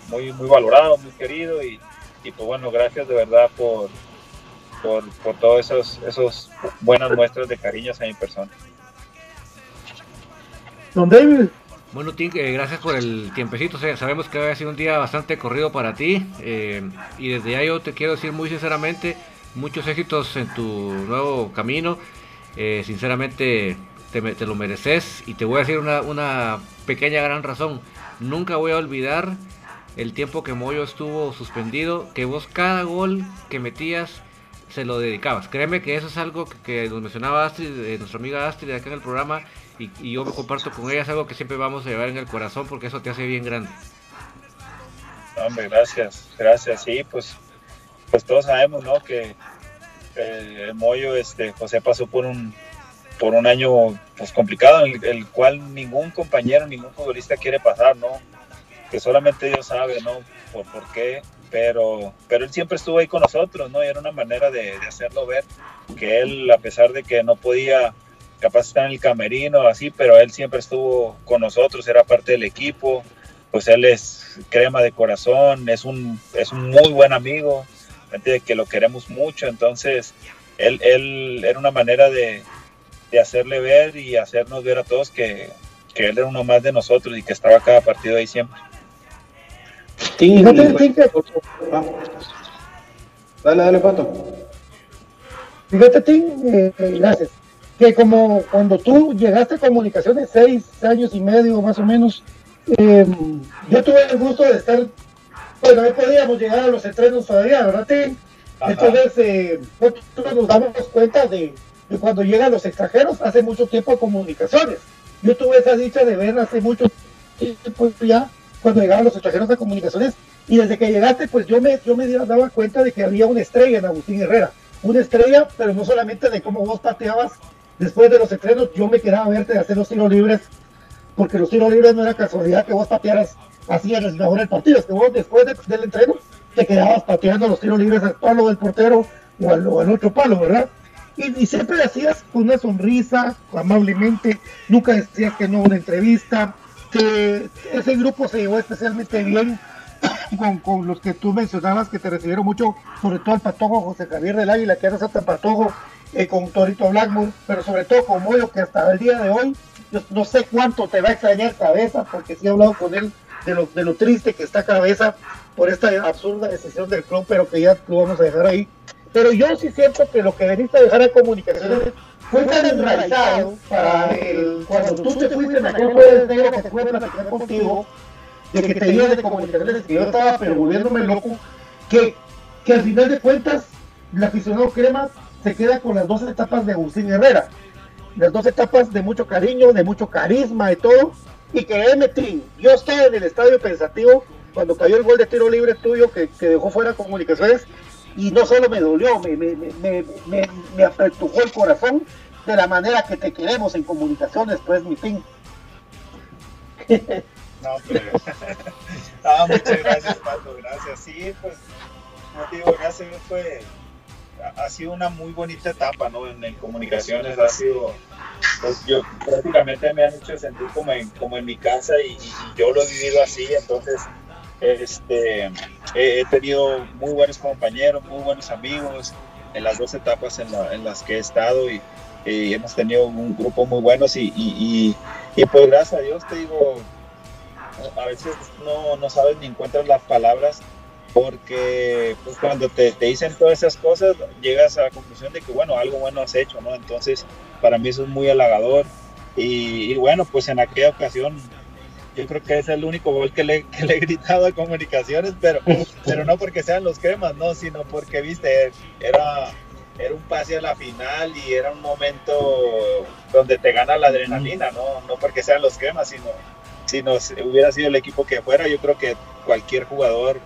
muy, muy valorado, muy querido y, y pues bueno, gracias de verdad por, por, por todas esos, esos buenas muestras de cariño a mi persona. Don David. Bueno, Tim, eh, gracias por el tiempecito. sabemos que ha sido un día bastante corrido para ti. Eh, y desde ya yo te quiero decir muy sinceramente, muchos éxitos en tu nuevo camino. Eh, sinceramente, te, te, lo mereces. Y te voy a decir una, una pequeña gran razón. Nunca voy a olvidar el tiempo que Moyo estuvo suspendido. Que vos cada gol que metías se lo dedicabas. Créeme que eso es algo que, nos mencionaba Astrid, eh, nuestra amiga Astrid acá en el programa, y, yo me comparto con ella, es algo que siempre vamos a llevar en el corazón porque eso te hace bien grande. Hombre, gracias, gracias. Sí, pues, pues todos sabemos, ¿no? Que el Moyo, este, José pasó por un por un año pues complicado, en el, cual ningún compañero, ningún futbolista quiere pasar, ¿no? Que solamente Dios sabe, ¿no? Por, por qué pero, pero él siempre estuvo ahí con nosotros, ¿no? Y era una manera de, hacerlo ver que él, a pesar de que no podía capaz estar en el camerino, así, pero él siempre estuvo con nosotros, era parte del equipo, pues él es crema de corazón, es un, es un muy buen amigo, de que lo queremos mucho, entonces él, él era una manera de, de hacerle ver y hacernos ver a todos que, que él era uno más de nosotros y que estaba cada partido ahí siempre. Fíjate, Dale, dale, Pato. Fíjate, Tim, eh, gracias. Que como cuando tú llegaste a comunicaciones, seis años y medio más o menos, em, yo tuve el gusto de estar, bueno, no podíamos llegar a los estrenos todavía, ¿verdad, Tim? Entonces, eh, nosotros nos damos cuenta de, de, cuando llegan los extranjeros, hace mucho tiempo a comunicaciones. Yo tuve esa dicha de ver hace mucho tiempo ya cuando llegaban los extranjeros de comunicaciones y desde que llegaste pues yo me, yo me daba cuenta de que había una estrella en Agustín Herrera, una estrella pero no solamente de cómo vos pateabas después de los estrenos, yo me quedaba verte de hacer los tiros libres porque los tiros libres no era casualidad que vos patearas así en el mejor del partido, es que vos después del entreno te quedabas pateando los tiros libres al palo del portero o al, otro palo, ¿verdad? Y, siempre hacías con una sonrisa, amablemente, nunca decías que no una entrevista, ese grupo se llevó especialmente bien con, los que tú mencionabas que te recibieron mucho, sobre todo el Patojo José Javier del Águila, que era Santa Patojo, eh, con Torito Blackmore, pero sobre todo con Moyo, que hasta el día de hoy, yo no sé cuánto te va a extrañar Cabeza, porque sí he hablado con él de lo, de lo triste que está Cabeza por esta absurda decisión del club, pero que ya lo vamos a dejar ahí. Pero yo sí siento que lo que veniste a dejar a comunicaciones fue tan enraizado para el, cuando tú te fuiste, me acuerdo de negro que fue a platicar contigo, de que te iba de comunicaciones, que yo estaba pero loco, que, que al final de cuentas, el aficionado crema se queda con las dos etapas de Agustín Herrera. las dos etapas de mucho cariño, de mucho carisma y todo. Y que Tim, yo estaba en el estadio pensativo cuando cayó el gol de tiro libre tuyo que, dejó fuera comunicaciones y no solo me dolió, me, me, me, me, apretujó el corazón de la manera que te queremos en comunicaciones, pues mi fin. No, pero... ah, muchas gracias, Pato, gracias. Sí, pues, gracias, fue, ha sido una muy bonita etapa, ¿no? En, comunicaciones ha sido, pues yo prácticamente me han hecho sentir como en, como en mi casa y, yo lo he vivido así, entonces este, he tenido muy buenos compañeros, muy buenos amigos en las dos etapas en, las que he estado y, hemos tenido un grupo muy buenos y, y, pues gracias a Dios te digo, a veces no, no sabes ni encuentras las palabras porque pues cuando te, te, dicen todas esas cosas llegas a la conclusión de que bueno, algo bueno has hecho, ¿no? Entonces para mí eso es muy halagador. Y, y bueno, pues en aquella ocasión yo creo que es el único gol que le, que le he gritado a comunicaciones, pero, pero no porque sean los cremas, no, sino porque, viste, era, era un pase a la final y era un momento donde te gana la adrenalina, no, no porque sean los cremas, sino, sino hubiera sido el equipo que fuera, yo creo que cualquier jugador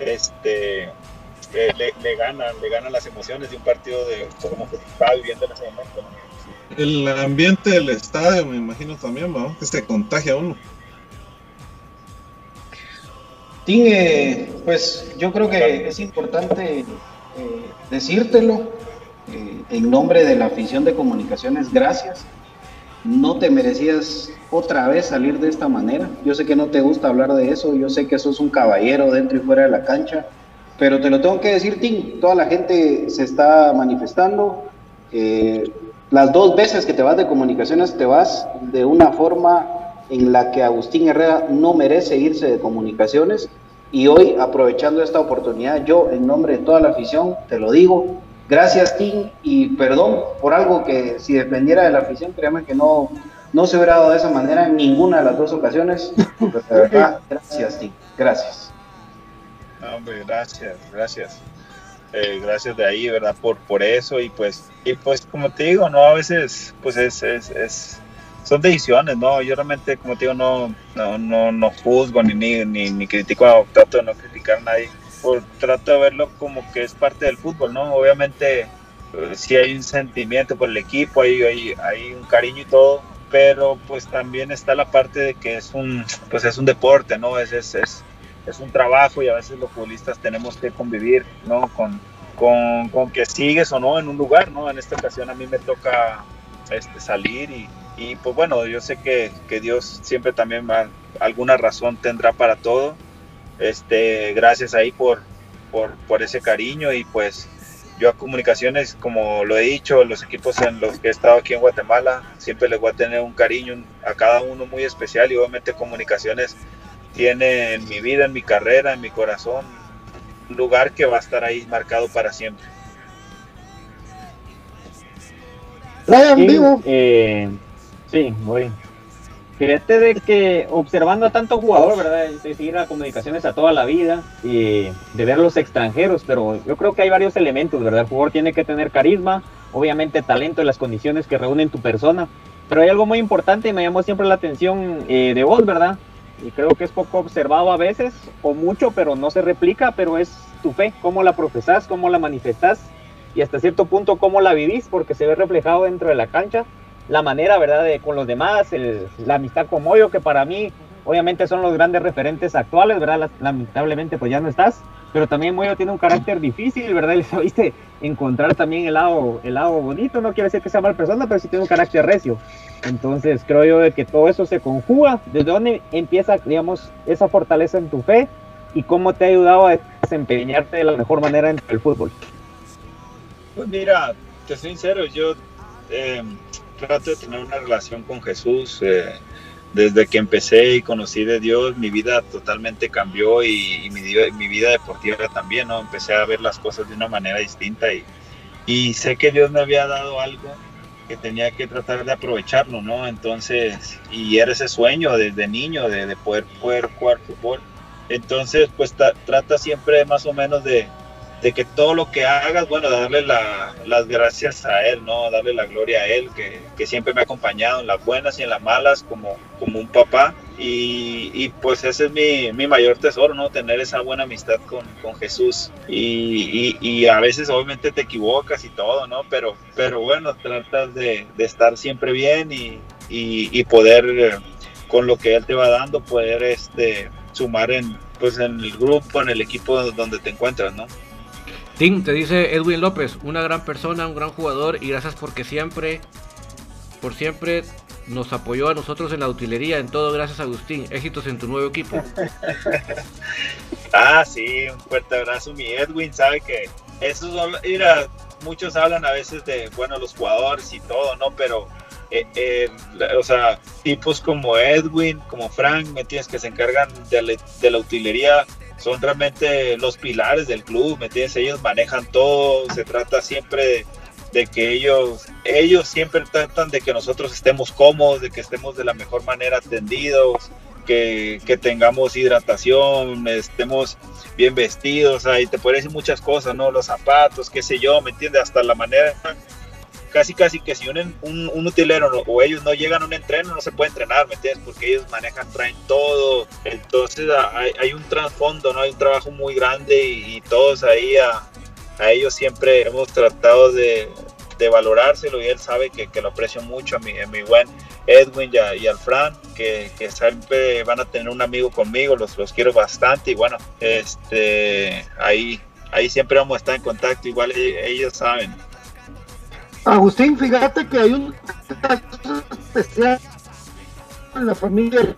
este, eh, le, le, gana, le gana las emociones de un partido de como que estaba viviendo en ese momento. El ambiente del estadio, me imagino también, ¿no? que se contagia uno. Ting, pues yo creo que es importante eh, decírtelo eh, en nombre de la afición de comunicaciones, gracias. No te merecías otra vez salir de esta manera. Yo sé que no te gusta hablar de eso, yo sé que sos un caballero dentro y fuera de la cancha, pero te lo tengo que decir, Tim, toda la gente se está manifestando. Eh, las dos veces que te vas de comunicaciones te vas de una forma en la que Agustín Herrera no merece irse de comunicaciones. Y hoy, aprovechando esta oportunidad, yo en nombre de toda la afición, te lo digo, gracias Tim y perdón por algo que si dependiera de la afición, créame que no, no se hubiera dado de esa manera en ninguna de las dos ocasiones. Pero de verdad, gracias Tim, gracias. hombre, gracias, gracias. Eh, gracias de ahí, ¿verdad? Por, por eso y pues, y pues como te digo, ¿no? A veces pues es, es, es son decisiones, ¿no? Yo realmente, como te digo, no, no, no, no juzgo ni, ni, ni, critico, trato de no criticar a nadie. Por, trato de verlo como que es parte del fútbol, ¿no? Obviamente, eh, sí hay un sentimiento por el equipo, hay, un cariño y todo, pero pues también está la parte de que es un, pues es un deporte, ¿no? Es, es, es, es un trabajo y a veces los futbolistas tenemos que convivir, ¿no? Con, con, con que sigues o no en un lugar, ¿no? En esta ocasión a mí me toca este, salir y, y pues bueno, yo sé que, que Dios siempre también va, alguna razón tendrá para todo. Este, gracias ahí por, por, por ese cariño y pues yo a comunicaciones, como lo he dicho, los equipos en los que he estado aquí en Guatemala, siempre les voy a tener un cariño a cada uno muy especial y obviamente comunicaciones tiene en mi vida, en mi carrera, en mi corazón, un lugar que va a estar ahí marcado para siempre. Ryan, vivo. Eh, Sí, muy. Fíjate de que observando a tanto jugador, ¿verdad? De seguir las comunicaciones a toda la vida y de ver los extranjeros, pero yo creo que hay varios elementos, ¿verdad? El jugador tiene que tener carisma, obviamente talento y las condiciones que reúnen tu persona, pero hay algo muy importante y me llamó siempre la atención eh, de vos, ¿verdad? Y creo que es poco observado a veces, o mucho, pero no se replica, pero es tu fe, cómo la profesás, cómo la manifestás y hasta cierto punto cómo la vivís, porque se ve reflejado dentro de la cancha la manera, ¿verdad?, de con los demás, la amistad con Moyo, que para mí, obviamente, son los grandes referentes actuales, ¿verdad? Lamentablemente, pues ya no estás, pero también Moyo tiene un carácter difícil, ¿verdad? Le sabiste encontrar también el lado, el lado bonito, no quiere decir que sea mal persona, pero sí tiene un carácter recio. Entonces, creo yo de que todo eso se conjuga. ¿Desde dónde empieza, digamos, esa fortaleza en tu fe y cómo te ha ayudado a desempeñarte de la mejor manera en el fútbol? Pues mira, te soy sincero, yo eh, trato de tener una relación con Jesús. Eh, desde que empecé y conocí de Dios, mi vida totalmente cambió y, mi, mi, vida deportiva también, ¿no? Empecé a ver las cosas de una manera distinta y, y sé que Dios me había dado algo que tenía que tratar de aprovecharlo, ¿no? Entonces, y era ese sueño desde niño de, de poder, poder jugar fútbol. Entonces, pues trata siempre más o menos de, de que todo lo que hagas, bueno, darle las gracias a Él, ¿no? Darle la gloria a Él, que, siempre me ha acompañado en las buenas y en las malas como, un papá. Y, pues ese es mi, mayor tesoro, ¿no? Tener esa buena amistad con, Jesús. Y, a veces obviamente te equivocas y todo, ¿no? Pero, pero bueno, tratas de, estar siempre bien y, y, poder, eh, con lo que Él te va dando, poder este, sumar en, pues en el grupo, en el equipo donde te encuentras, ¿no? Tim, te dice Edwin López, una gran persona, un gran jugador y gracias porque siempre, por siempre nos apoyó a nosotros en la utilería, en todo, gracias Agustín, éxitos en tu nuevo equipo. ah, sí, un fuerte abrazo, mi Edwin, sabe que eso mira, muchos hablan a veces de, bueno, los jugadores y todo, ¿no? Pero, eh, eh, o sea, tipos como Edwin, como Frank, ¿me entiendes? Que se encargan de de la utilería son realmente los pilares del club, ¿me entiendes? Ellos manejan todo, se trata siempre de, que ellos, ellos siempre tratan de que nosotros estemos cómodos, de que estemos de la mejor manera atendidos, que, que tengamos hidratación, estemos bien vestidos, ahí te pueden decir muchas cosas, ¿no? Los zapatos, qué sé yo, ¿me entiendes? Hasta la manera casi casi que si un, un, utilero o ellos no llegan a un entreno no se puede entrenar, ¿me entiendes? Porque ellos manejan, traen todo, entonces hay, hay un trasfondo, ¿no? Hay un trabajo muy grande y, todos ahí a, a, ellos siempre hemos tratado de, de valorárselo y él sabe que, lo aprecio mucho a mi, a mi buen Edwin y, y al Fran, que, siempre van a tener un amigo conmigo, los, los quiero bastante y bueno, este, ahí, ahí siempre vamos a estar en contacto, igual ellos saben. Agustín, fíjate que hay un especial en la familia.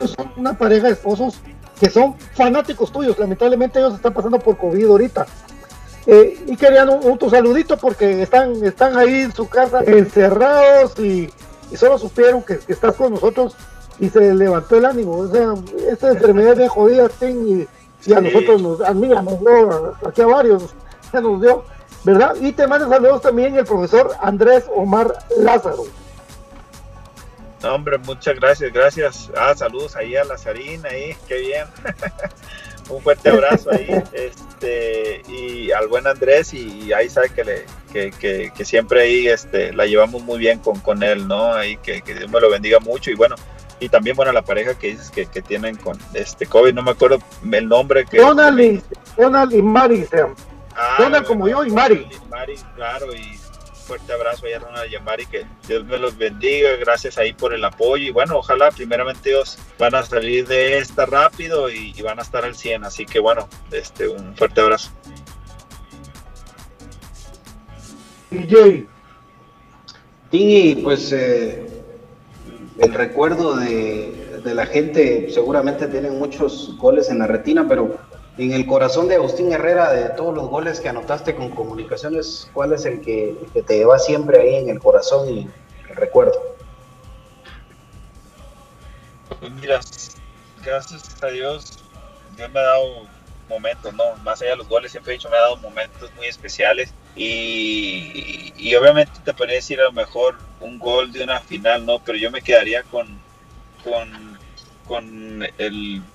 Son una pareja de esposos que son fanáticos tuyos. Lamentablemente ellos están pasando por COVID ahorita. Eh, y querían un, saludito porque están, están ahí en su casa encerrados y, solo supieron que, estás con nosotros y se levantó el ánimo. O sea, esta enfermedad de jodida, y, y a nosotros nos, a mí aquí a varios, ya nos dio ¿verdad? Y te manda saludos también el profesor Andrés Omar Lázaro. No, hombre, muchas gracias, gracias. Ah, saludos ahí a Lazarín, ahí, qué bien. Un fuerte abrazo ahí, este, y al buen Andrés, y, ahí sabe que, le, que, que, siempre ahí este, la llevamos muy bien con, con él, ¿no? Ahí que, que Dios me lo bendiga mucho, y bueno, y también, bueno, la pareja que dices que, que tienen con este COVID, no me acuerdo el nombre que... Donald y, Donald y Ah, como yo y Mari. Mari, claro, y fuerte abrazo a Ronald y a Mari, que Dios me los bendiga, gracias ahí por el apoyo y bueno, ojalá primeramente ellos van a salir de esta rápido y, van a estar al 100, así que bueno, este, un fuerte abrazo. DJ. Y pues eh, el recuerdo de, de la gente, seguramente tienen muchos goles en la retina, pero en el corazón de Agustín Herrera, de todos los goles que anotaste con comunicaciones, ¿cuál es el que, te lleva siempre ahí en el corazón y el recuerdo? Pues mira, gracias a Dios, Dios me ha dado momentos, ¿no? Más allá de los goles, siempre he dicho, me ha dado momentos muy especiales y, y obviamente te podría decir a lo mejor un gol de una final, ¿no? Pero yo me quedaría con, con con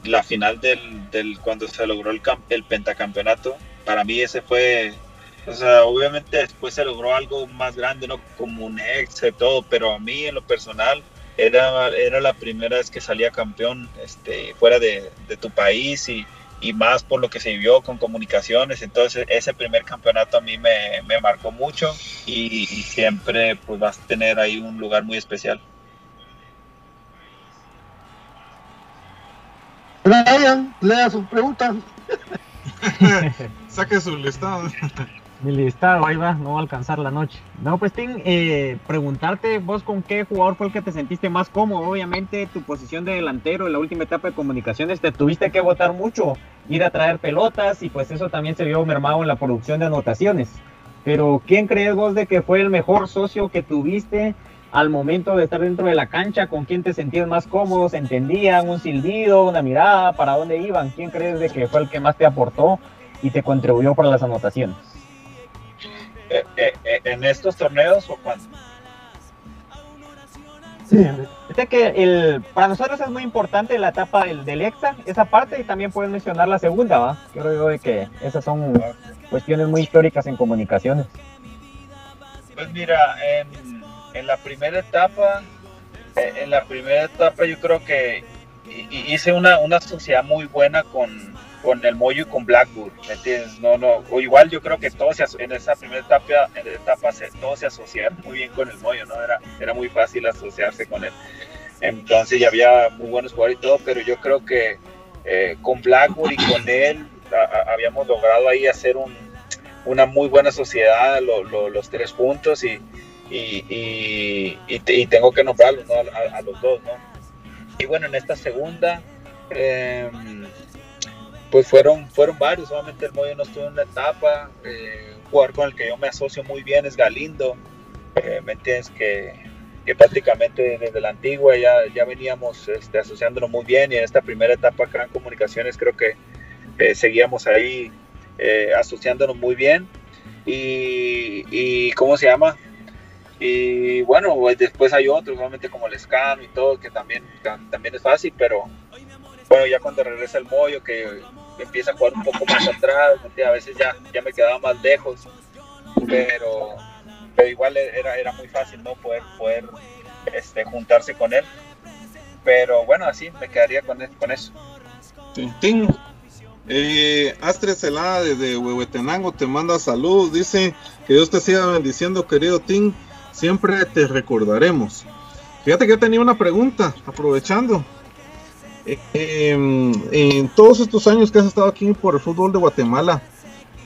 la final del, cuando se logró el, el pentacampeonato. Para mí ese fue, o sea, obviamente después se logró algo más grande, ¿no? Como un ex y todo, pero a mí en lo personal era, era la primera vez que salía campeón este, fuera de, tu país y, más por lo que se vivió con comunicaciones. Entonces ese primer campeonato a mí me, me marcó mucho y, y siempre pues vas a tener ahí un lugar muy especial. Brian, lea sus preguntas. Saque su listado. Mi listado, ahí va, no va a alcanzar la noche. No, pues Tim, eh, preguntarte vos con qué jugador fue el que te sentiste más cómodo. Obviamente tu posición de delantero en la última etapa de comunicaciones te tuviste que votar mucho, ir a traer pelotas y pues eso también se vio mermado en la producción de anotaciones. Pero ¿quién crees vos de que fue el mejor socio que tuviste al momento de estar dentro de la cancha, con quién te sentías más cómodo, se entendían, un silbido, una mirada, para dónde iban, quién crees de que fue el que más te aportó y te contribuyó para las anotaciones. Eh, eh, eh, ¿En estos torneos o cuándo? Sí, Sé que el, para nosotros es muy importante la etapa del, del EXA, esa parte, y también pueden mencionar la segunda, ¿va? Creo yo que esas son cuestiones muy históricas en comunicaciones. Pues mira, en, en la primera etapa, eh, en la primera etapa yo creo que hice una, una sociedad muy buena con, con el Moyo y con Blackwood, ¿me entiendes? No, no, o igual yo creo que todos en esa primera etapa, en se, todos se asociaron muy bien con el Moyo, ¿no? Era, era muy fácil asociarse con él. Entonces ya había muy buenos jugadores y todo, pero yo creo que eh, con Blackwood y con él habíamos logrado ahí hacer un, una muy buena sociedad los tres juntos y, y, y, tengo que nombrarlos a, los dos, ¿no? Y bueno, en esta segunda, eh, pues fueron, fueron varios, solamente el Moyo no estuvo en una etapa, eh, un jugador con el que yo me asocio muy bien es Galindo, eh, ¿me entiendes? Que, que, prácticamente desde la antigua ya, ya veníamos este, asociándonos muy bien y en esta primera etapa en Comunicaciones creo que eh, seguíamos ahí asociándonos muy bien y, ¿cómo se llama? Y bueno, pues después hay otros, obviamente como el Escano y todo, que también, también es fácil, pero bueno, ya cuando regresa el Moyo, que empieza a jugar un poco más atrás, a veces ya, ya me quedaba más lejos, pero, pero igual era, era muy fácil, ¿no? Poder, poder este, juntarse con él. Pero bueno, así me quedaría con, con eso. Tintín. Eh, Astre Celada desde Huehuetenango te manda salud. Dice que Dios te siga bendiciendo, querido Tim. Siempre te recordaremos. Fíjate que yo tenía una pregunta, aprovechando. Em, en todos estos años que has estado aquí por el fútbol de Guatemala,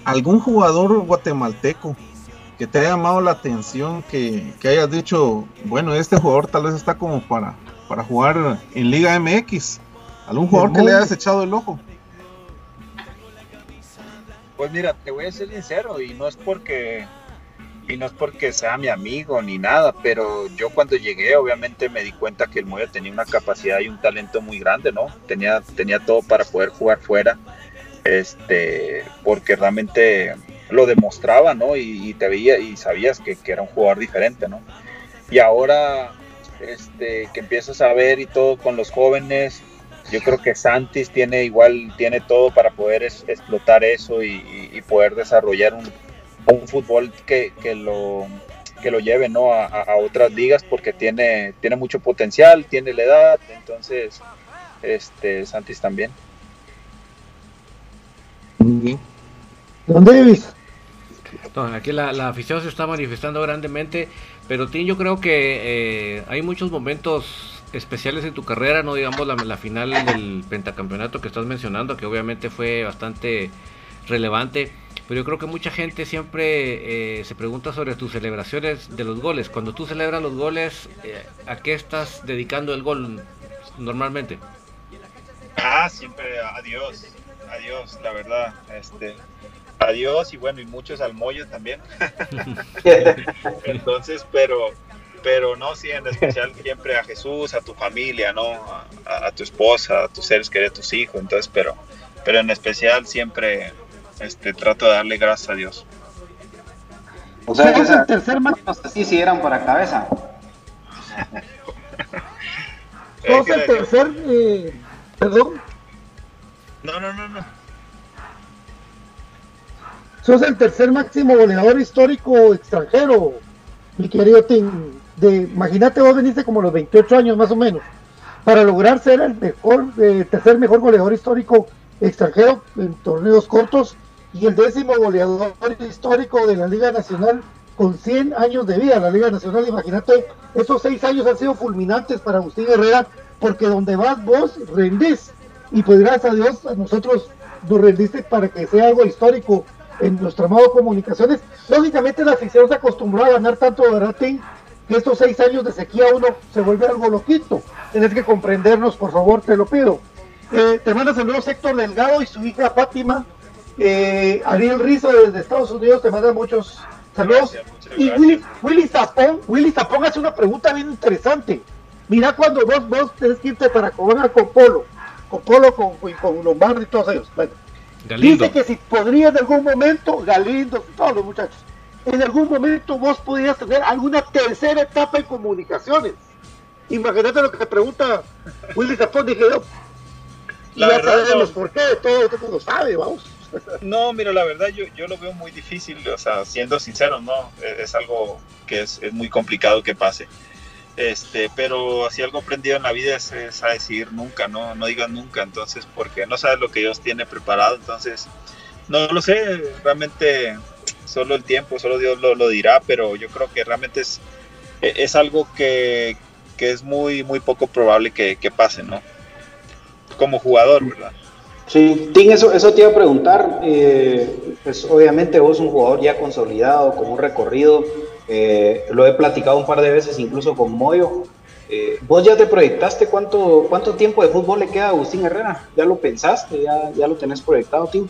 ¿algún jugador guatemalteco que te haya llamado la atención, que, hayas dicho, bueno, este jugador tal vez está como para, para jugar en Liga MX? ¿Algún jugador que le hayas echado el ojo? Pues mira, te voy a ser sincero y no es porque y no es porque sea mi amigo ni nada, pero yo cuando llegué obviamente me di cuenta que el Moya tenía una capacidad y un talento muy grande, ¿no? Tenía, tenía todo para poder jugar fuera, este, porque realmente lo demostraba, ¿no? Y, te veía y sabías que, era un jugador diferente, ¿no? Y ahora, este, que empiezas a ver y todo con los jóvenes, yo creo que Santis tiene igual, tiene todo para poder explotar eso y poder desarrollar un, un fútbol que, que, lo que lo lleve ¿no? a, a, otras ligas porque tiene, tiene mucho potencial, tiene la edad, entonces este Santis también. Don Davis. aquí la, la, afición se está manifestando grandemente, pero Tim, yo creo que eh, hay muchos momentos especiales en tu carrera, no digamos la, la final del pentacampeonato que estás mencionando, que obviamente fue bastante relevante pero yo creo que mucha gente siempre eh, se pregunta sobre tus celebraciones de los goles. Cuando tú celebras los goles, eh, ¿a qué estás dedicando el gol normalmente? Ah, siempre a Dios, a Dios, la verdad. Este, adiós y bueno, y muchos al mollo también. Entonces, pero, pero no, sí, en especial siempre a Jesús, a tu familia, ¿no? A, a tu esposa, a tus seres queridos, a tus hijos. Entonces, pero, pero en especial siempre este, trato de darle gracias a Dios. O sea, que el tercer máximo así si eran para cabeza. ¿Sos el tercer, eh, perdón? No, no, no, no. Sos el tercer máximo goleador histórico extranjero, mi querido Tim. De, imagínate, vos veniste como los 28 años más o menos, para lograr ser el mejor, eh, tercer mejor goleador histórico extranjero en torneos cortos y el décimo goleador histórico de la Liga Nacional con 100 años de vida. La Liga Nacional, imagínate, esos seis años han sido fulminantes para Agustín Herrera, porque donde vas vos rendís. Y pues gracias a Dios, a nosotros nos rendiste para que sea algo histórico en nuestro amado Comunicaciones. Lógicamente la afición se acostumbró a ganar tanto, ¿verdad, Tim? Que estos seis años de sequía uno se vuelve algo loquito. Tienes que comprendernos, por favor, te lo pido. Eh, te mandas el nuevo sector Delgado y su hija Fátima eh, Ariel Rizo desde Estados Unidos te manda muchos saludos. y Willy, Willy, Zapón, Willy Zapón hace una pregunta bien interesante. Mira cuando vos, vos tenés que irte para jugar con Polo, con Polo, con, con Lombardi y todos ellos. Bueno, dice que si podrías en algún momento, Galindo, todos los muchachos, en algún momento vos podrías tener alguna tercera etapa en comunicaciones. Imagínate lo que pregunta Willy Zapón, dije yo. Y ya sabemos por qué, todo, el mundo sabe, vamos. No, mira, la verdad yo, yo lo veo muy difícil, o sea, siendo sincero, no, es, algo que es, es, muy complicado que pase. Este, pero así algo aprendido en la vida es, a decir nunca, no, no digas nunca, entonces, porque no sabes lo que Dios tiene preparado, entonces, no lo sé, realmente solo el tiempo, solo Dios lo, lo dirá, pero yo creo que realmente es, es algo que, que es muy, muy poco probable que, que pase, ¿no? Como jugador, ¿verdad? Sí, Tim, eso, eso te iba a preguntar. Eh, pues obviamente vos un jugador ya consolidado, con un recorrido. Eh, lo he platicado un par de veces incluso con Moyo. Eh, ¿Vos ya te proyectaste cuánto, cuánto tiempo de fútbol le queda a Agustín Herrera? ¿Ya lo pensaste? ¿Ya, ya lo tenés proyectado, Tim?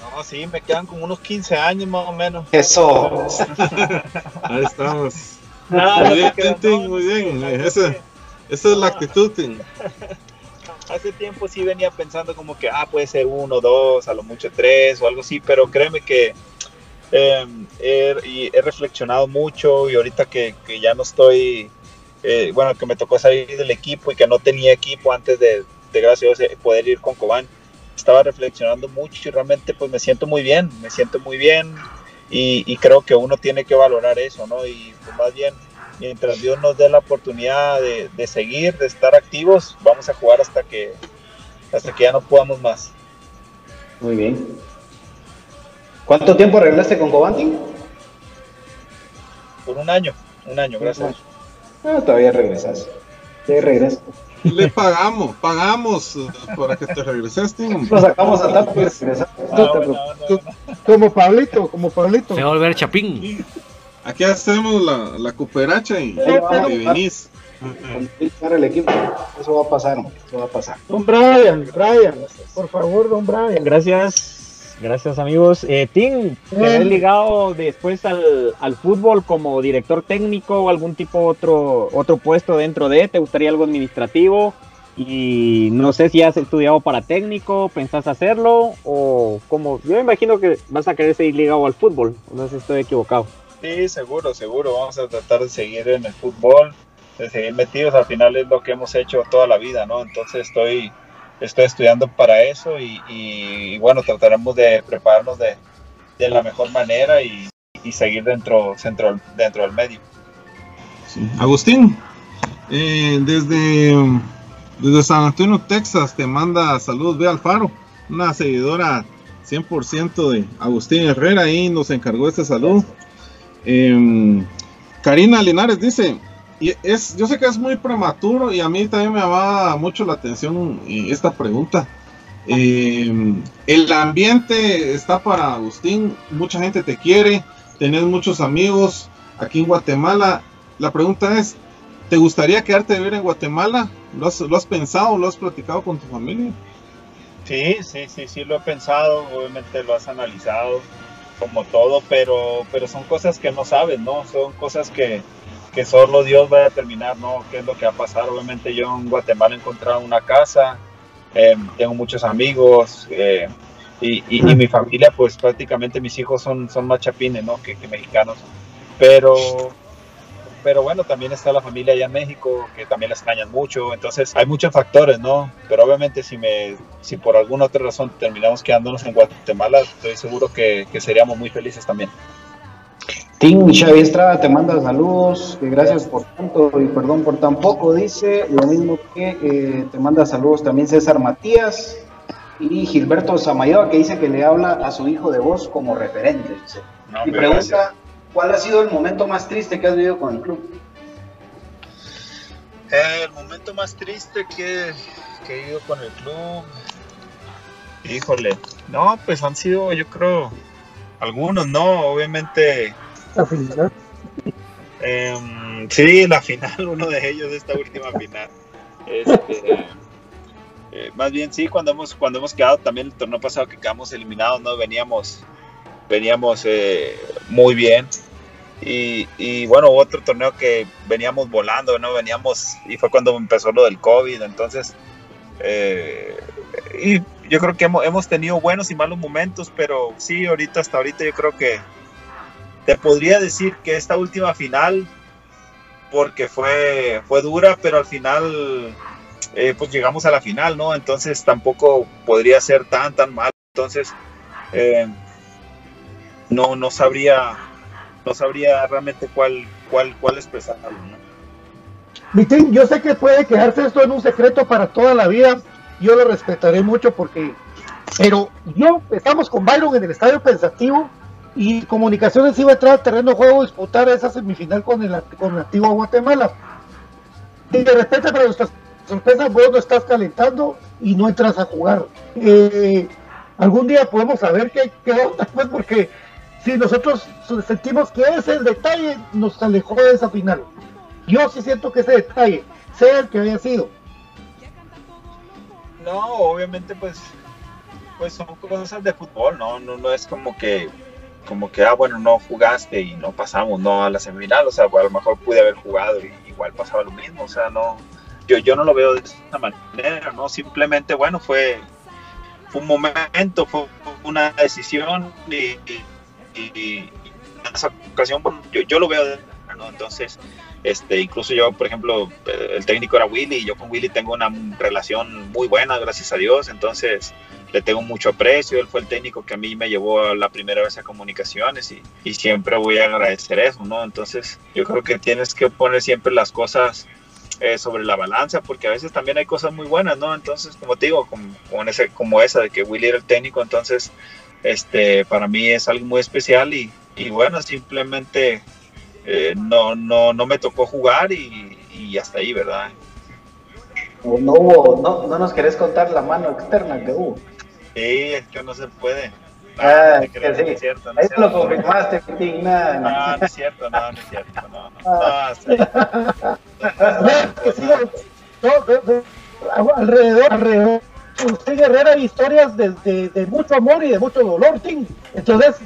No, sí, me quedan como unos 15 años más o menos. Eso. Ahí estamos. muy bien, Tim, muy bien. Esa, esa es la actitud, Tim hace tiempo sí venía pensando como que, ah, puede ser uno, dos, a lo mucho tres o algo así, pero créeme que em, he, reflexionado mucho y ahorita que, ya no estoy, eh, bueno, que me tocó salir del equipo y que no tenía equipo antes de, de gracias Dios, poder ir con Cobán, estaba reflexionando mucho y realmente pues me siento muy bien, me siento muy bien y, y creo que uno tiene que valorar eso, ¿no? Y pues más bien mientras Dios nos dé la oportunidad de, seguir, de estar activos, vamos a jugar hasta que, hasta que ya no podamos más. Muy bien. ¿Cuánto tiempo arreglaste con Cobanti? Por un año, un año, gracias. Ah, todavía regresas. Te regresas. Le pagamos, pagamos para que te regreses, Lo sacamos a TAP Como Pablito, como Pablito. Se va a volver Chapín. Aquí hacemos la, la cooperacha y, y venís. Para el equipo, eso va a pasar, eso va a pasar. Don Brian, Brian, por favor, don Brian. Gracias, gracias amigos. Eh, Tim, ¿te has ligado después al, al, fútbol como director técnico o algún tipo otro, otro puesto dentro de? ¿Te gustaría algo administrativo? Y no sé si has estudiado para técnico, pensás hacerlo o como, yo me imagino que vas a querer seguir ligado al fútbol, no sé si estoy equivocado. Sí, seguro, seguro. Vamos a tratar de seguir en el fútbol, de seguir metidos. Al final es lo que hemos hecho toda la vida, ¿no? Entonces estoy, estoy estudiando para eso y, bueno, trataremos de prepararnos de, la mejor manera y, seguir dentro, dentro, dentro del medio. Agustín, eh, desde, desde San Antonio, Texas, te manda saludos, ve Alfaro, una seguidora 100% de Agustín Herrera y nos encargó este saludo. Em, Karina Linares dice, yo sé que es muy prematuro y a mí también me llamaba mucho la atención eh, esta pregunta. Em, el ambiente está para Agustín, mucha gente te quiere, tenés muchos amigos aquí en Guatemala. La pregunta es, ¿te gustaría quedarte a vivir en Guatemala? ¿Lo has, ¿Lo has pensado, lo has platicado con tu familia? Sí, sí, sí, sí, lo he pensado, obviamente lo has analizado como todo, pero, pero son cosas que no sabes, ¿no? Son cosas que, que solo Dios va a determinar, ¿no? ¿Qué es lo que va a pasar? Obviamente yo en Guatemala he encontrado una casa, eh, tengo muchos amigos eh, y, y, mi familia, pues prácticamente mis hijos son, son más chapines, ¿no? Que, que mexicanos. Pero pero bueno, también está la familia allá en México, que también la extrañan mucho, entonces hay muchos factores, ¿no? Pero obviamente si, me, si por alguna otra razón terminamos quedándonos en Guatemala, estoy seguro que, que seríamos muy felices también. Tim Xavi Estrada te manda saludos, gracias por tanto y perdón por tan poco, dice, lo mismo que eh, te manda saludos también César Matías y Gilberto Samayoa que dice que le habla a su hijo de voz como referente. y pregunta, ¿Cuál ha sido el momento más triste que has vivido con el club? Eh, el momento más triste que, he vivido con el club. Híjole, no, pues han sido, yo creo, algunos, ¿no? Obviamente. La final. Em, sí, la final, uno de ellos, esta última final. Este, eh, más bien sí, cuando hemos, cuando hemos quedado también el torneo pasado que quedamos eliminados, ¿no? Veníamos veníamos eh, muy bien. Y, bueno, otro torneo que veníamos volando, ¿no? Veníamos, y fue cuando empezó lo del COVID, entonces, eh, y yo creo que hemos, tenido buenos y malos momentos, pero sí, ahorita, hasta ahorita yo creo que te podría decir que esta última final porque fue, fue dura, pero al final eh, pues llegamos a la final, ¿no? Entonces tampoco podría ser tan, tan mal. Entonces, no, no sabría, no sabría realmente cuál, cuál, cuál expresarlo, ¿no? Mitín, yo sé que puede quedarse esto en un secreto para toda la vida. Yo lo respetaré mucho porque, pero yo estamos con Byron en el estadio pensativo y Comunicaciones iba a entrar al terreno de juego a disputar esa semifinal con el, con el antiguo Guatemala. Y de repente, para nuestra sorpresa, vos no estás calentando y no entras a jugar. Eh, algún día podemos saber qué, qué onda, pues, porque si nosotros sentimos que ese detalle nos alejó de esa final. Yo sí siento que ese detalle, sea el que haya sido. No, obviamente pues, pues son cosas de fútbol, ¿no? No, no es como que, como que, ah, bueno, no jugaste y no pasamos, no a la semifinal, o sea, a lo mejor pude haber jugado y igual pasaba lo mismo, o sea, no, yo, yo no lo veo de esa manera, ¿no? Simplemente, bueno, fue, fue un momento, fue una decisión y, en esa ocasión, yo, yo lo veo ¿no? Entonces, este, incluso yo, por ejemplo, el técnico era Willy y yo con Willy tengo una relación muy buena, gracias a Dios. Entonces, le tengo mucho aprecio. Él fue el técnico que a mí me llevó la primera vez a comunicaciones y, y siempre voy a agradecer eso, ¿no? Entonces, yo creo que tienes que poner siempre las cosas eh, sobre la balanza, porque a veces también hay cosas muy buenas, ¿no? Entonces, como te digo, como, como, ese, como esa de que Willy era el técnico, entonces, este, para mí es algo muy especial y, y bueno, simplemente eh, no, no, no me tocó jugar y, y hasta ahí, ¿verdad? No hubo, no, no nos querés contar la mano externa que hubo. Sí, es que no se puede. No, ah, no, que sí. no es cierto, no Ahí es lo confirmaste, Pitín, nada. No, no es cierto, no, no es cierto, no. no. Ah. No, no, de- alrededor, Usted Guerrera hay historias de, de- mucho amor y de mucho dolor, Tim. Entonces,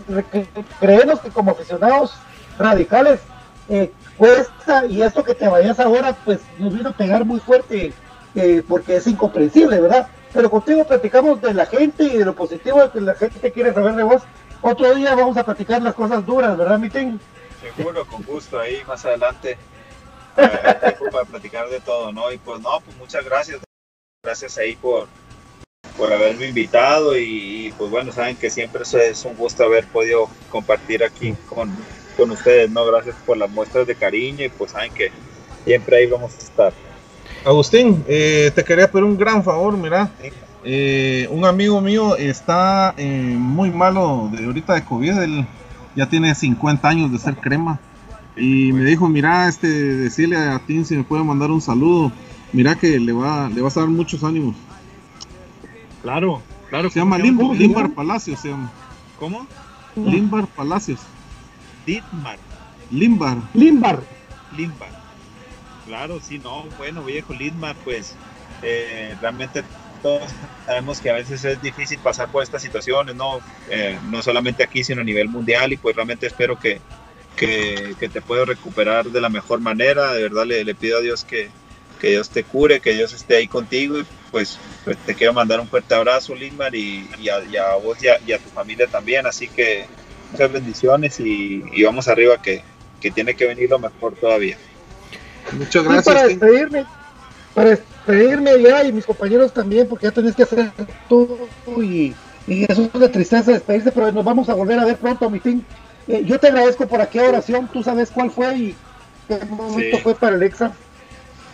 creemos que como aficionados radicales eh, cuesta y esto que te vayas ahora, pues nos vino a pegar muy fuerte eh, porque es incomprensible, ¿verdad? Pero contigo platicamos de la gente y de lo positivo que la gente quiere saber de vos. Otro día vamos a platicar las cosas duras, ¿verdad, Mitin? Seguro, con gusto, ahí más adelante eh, para platicar de todo, ¿no? Y pues no, pues muchas gracias, gracias ahí por, por haberme invitado y, y, pues bueno, saben que siempre es, es un gusto haber podido compartir aquí con, con ustedes, ¿no? Gracias por las muestras de cariño y pues saben que siempre ahí vamos a estar. Agustín, eh, te quería pedir un gran favor, mira. Eh, un amigo mío está eh, muy malo de ahorita de COVID, él ya tiene 50 años de ser crema. Y me dijo, mira, este, decirle a Tim si me puede mandar un saludo. Mira que le va, le vas a dar muchos ánimos. Claro, claro. Se llama. Limbar Palacios, se llama. ¿Cómo? Limbar Palacios. Dietmar. Limbar. Limbar. Limbar. Claro, sí, no, bueno, viejo Lindmar, pues eh, realmente todos sabemos que a veces es difícil pasar por estas situaciones, ¿no? Eh, no solamente aquí, sino a nivel mundial, y pues realmente espero que, que, que te puedas recuperar de la mejor manera. De verdad le, le pido a Dios que, que Dios te cure, que Dios esté ahí contigo, y pues, pues te quiero mandar un fuerte abrazo, Lindmar, y, y, a, y a vos y a, y a tu familia también, así que muchas bendiciones y, y vamos arriba que, que tiene que venir lo mejor todavía. Muchas Y gracias. para despedirme, para despedirme ya y mis compañeros también, porque ya tenés que hacer tú y, y eso es una tristeza despedirse, pero nos vamos a volver a ver pronto, mi fin. Eh, yo te agradezco por aquella oración, tú sabes cuál fue y qué momento Sí. fue para el exa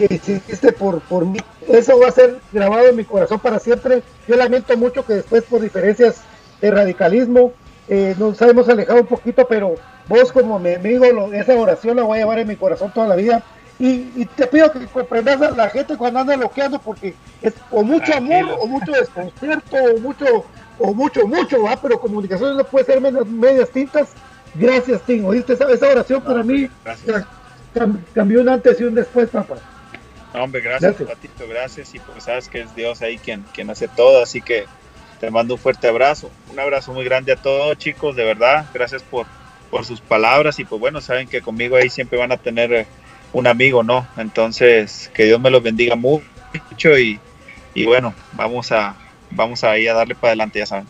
que hiciste por, por mí. Eso va a ser grabado en mi corazón para siempre. Yo lamento mucho que después por diferencias de radicalismo eh, nos hemos alejado un poquito, pero vos como mi amigo, lo- esa oración la voy a llevar en mi corazón toda la vida. Y, y te pido que comprendas a la gente cuando anda bloqueando porque es o mucho Tranquilo. amor o mucho desconcierto o mucho o mucho mucho va pero comunicaciones no puede ser medias, medias tintas gracias Tim oíste esa, esa oración para mí cam- cambió un antes y un después papá No, hombre, gracias, Gracias. Patito, gracias. Y pues sabes que es Dios ahí quien, quien hace todo, así que te mando un fuerte abrazo. Un abrazo muy grande a todos, chicos, de verdad. Gracias por, por sus palabras y pues bueno, saben que conmigo ahí siempre van a tener eh, un amigo, ¿no? Entonces, que Dios me los bendiga mucho y, y bueno, vamos a, vamos a ir a darle para adelante, ya saben.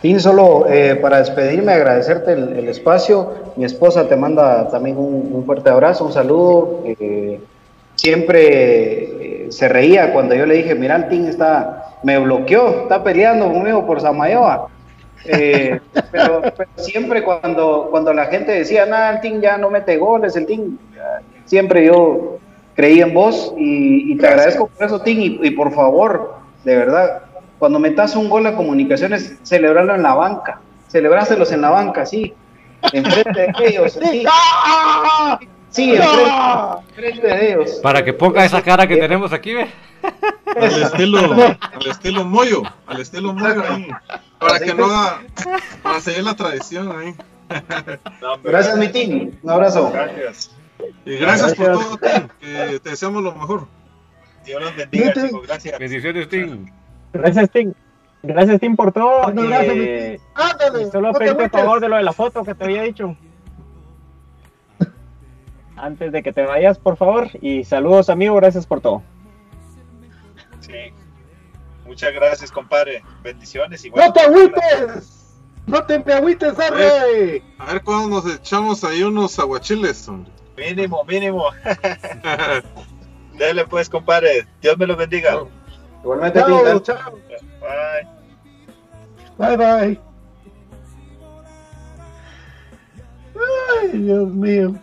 Tin, solo eh, para despedirme, agradecerte el, espacio. Mi esposa te manda también un, fuerte abrazo, un saludo. Eh, siempre eh, se reía cuando yo le dije, mira, el Tin está, me bloqueó, está peleando conmigo por Samayoa. pero, siempre cuando, cuando la gente decía, nada, el Tin ya no mete goles, el Tin, siempre yo creí en vos y, te agradezco por eso, Tin, y, y por favor, de verdad, cuando metas un gol a comunicaciones, celebrarlo en la banca. Celebráselos en la banca, sí. Enfrente de ellos, sí. Sí, enfrente, de ellos. Para que ponga esa cara que tenemos aquí, ve. Al estilo, al estilo Moyo, al estilo Moyo ahí. Para que no haga, para seguir la tradición ahí. gracias, mi team. Un abrazo. Gracias. Y gracias, por todo, Tim. Que te deseamos lo mejor. Dios los bendiga, chicos. Gracias. Bendiciones, Tim. Gracias, Tim. Gracias, Tim, por todo. Eh, solo pedirte por favor de lo de la foto que te había dicho. Antes de que te vayas, por favor. Y saludos, amigo. Gracias por todo. Sí. Muchas gracias, compadre. Bendiciones. Y ¡No te agüites! ¡No te agüites, Arre! A ver cuándo nos echamos ahí unos aguachiles, hombre. Mínimo, mínimo. Dale pues, compadre. Dios me lo bendiga. Igualmente, chao, chao. Bye. Bye, bye. Ay, Dios mío.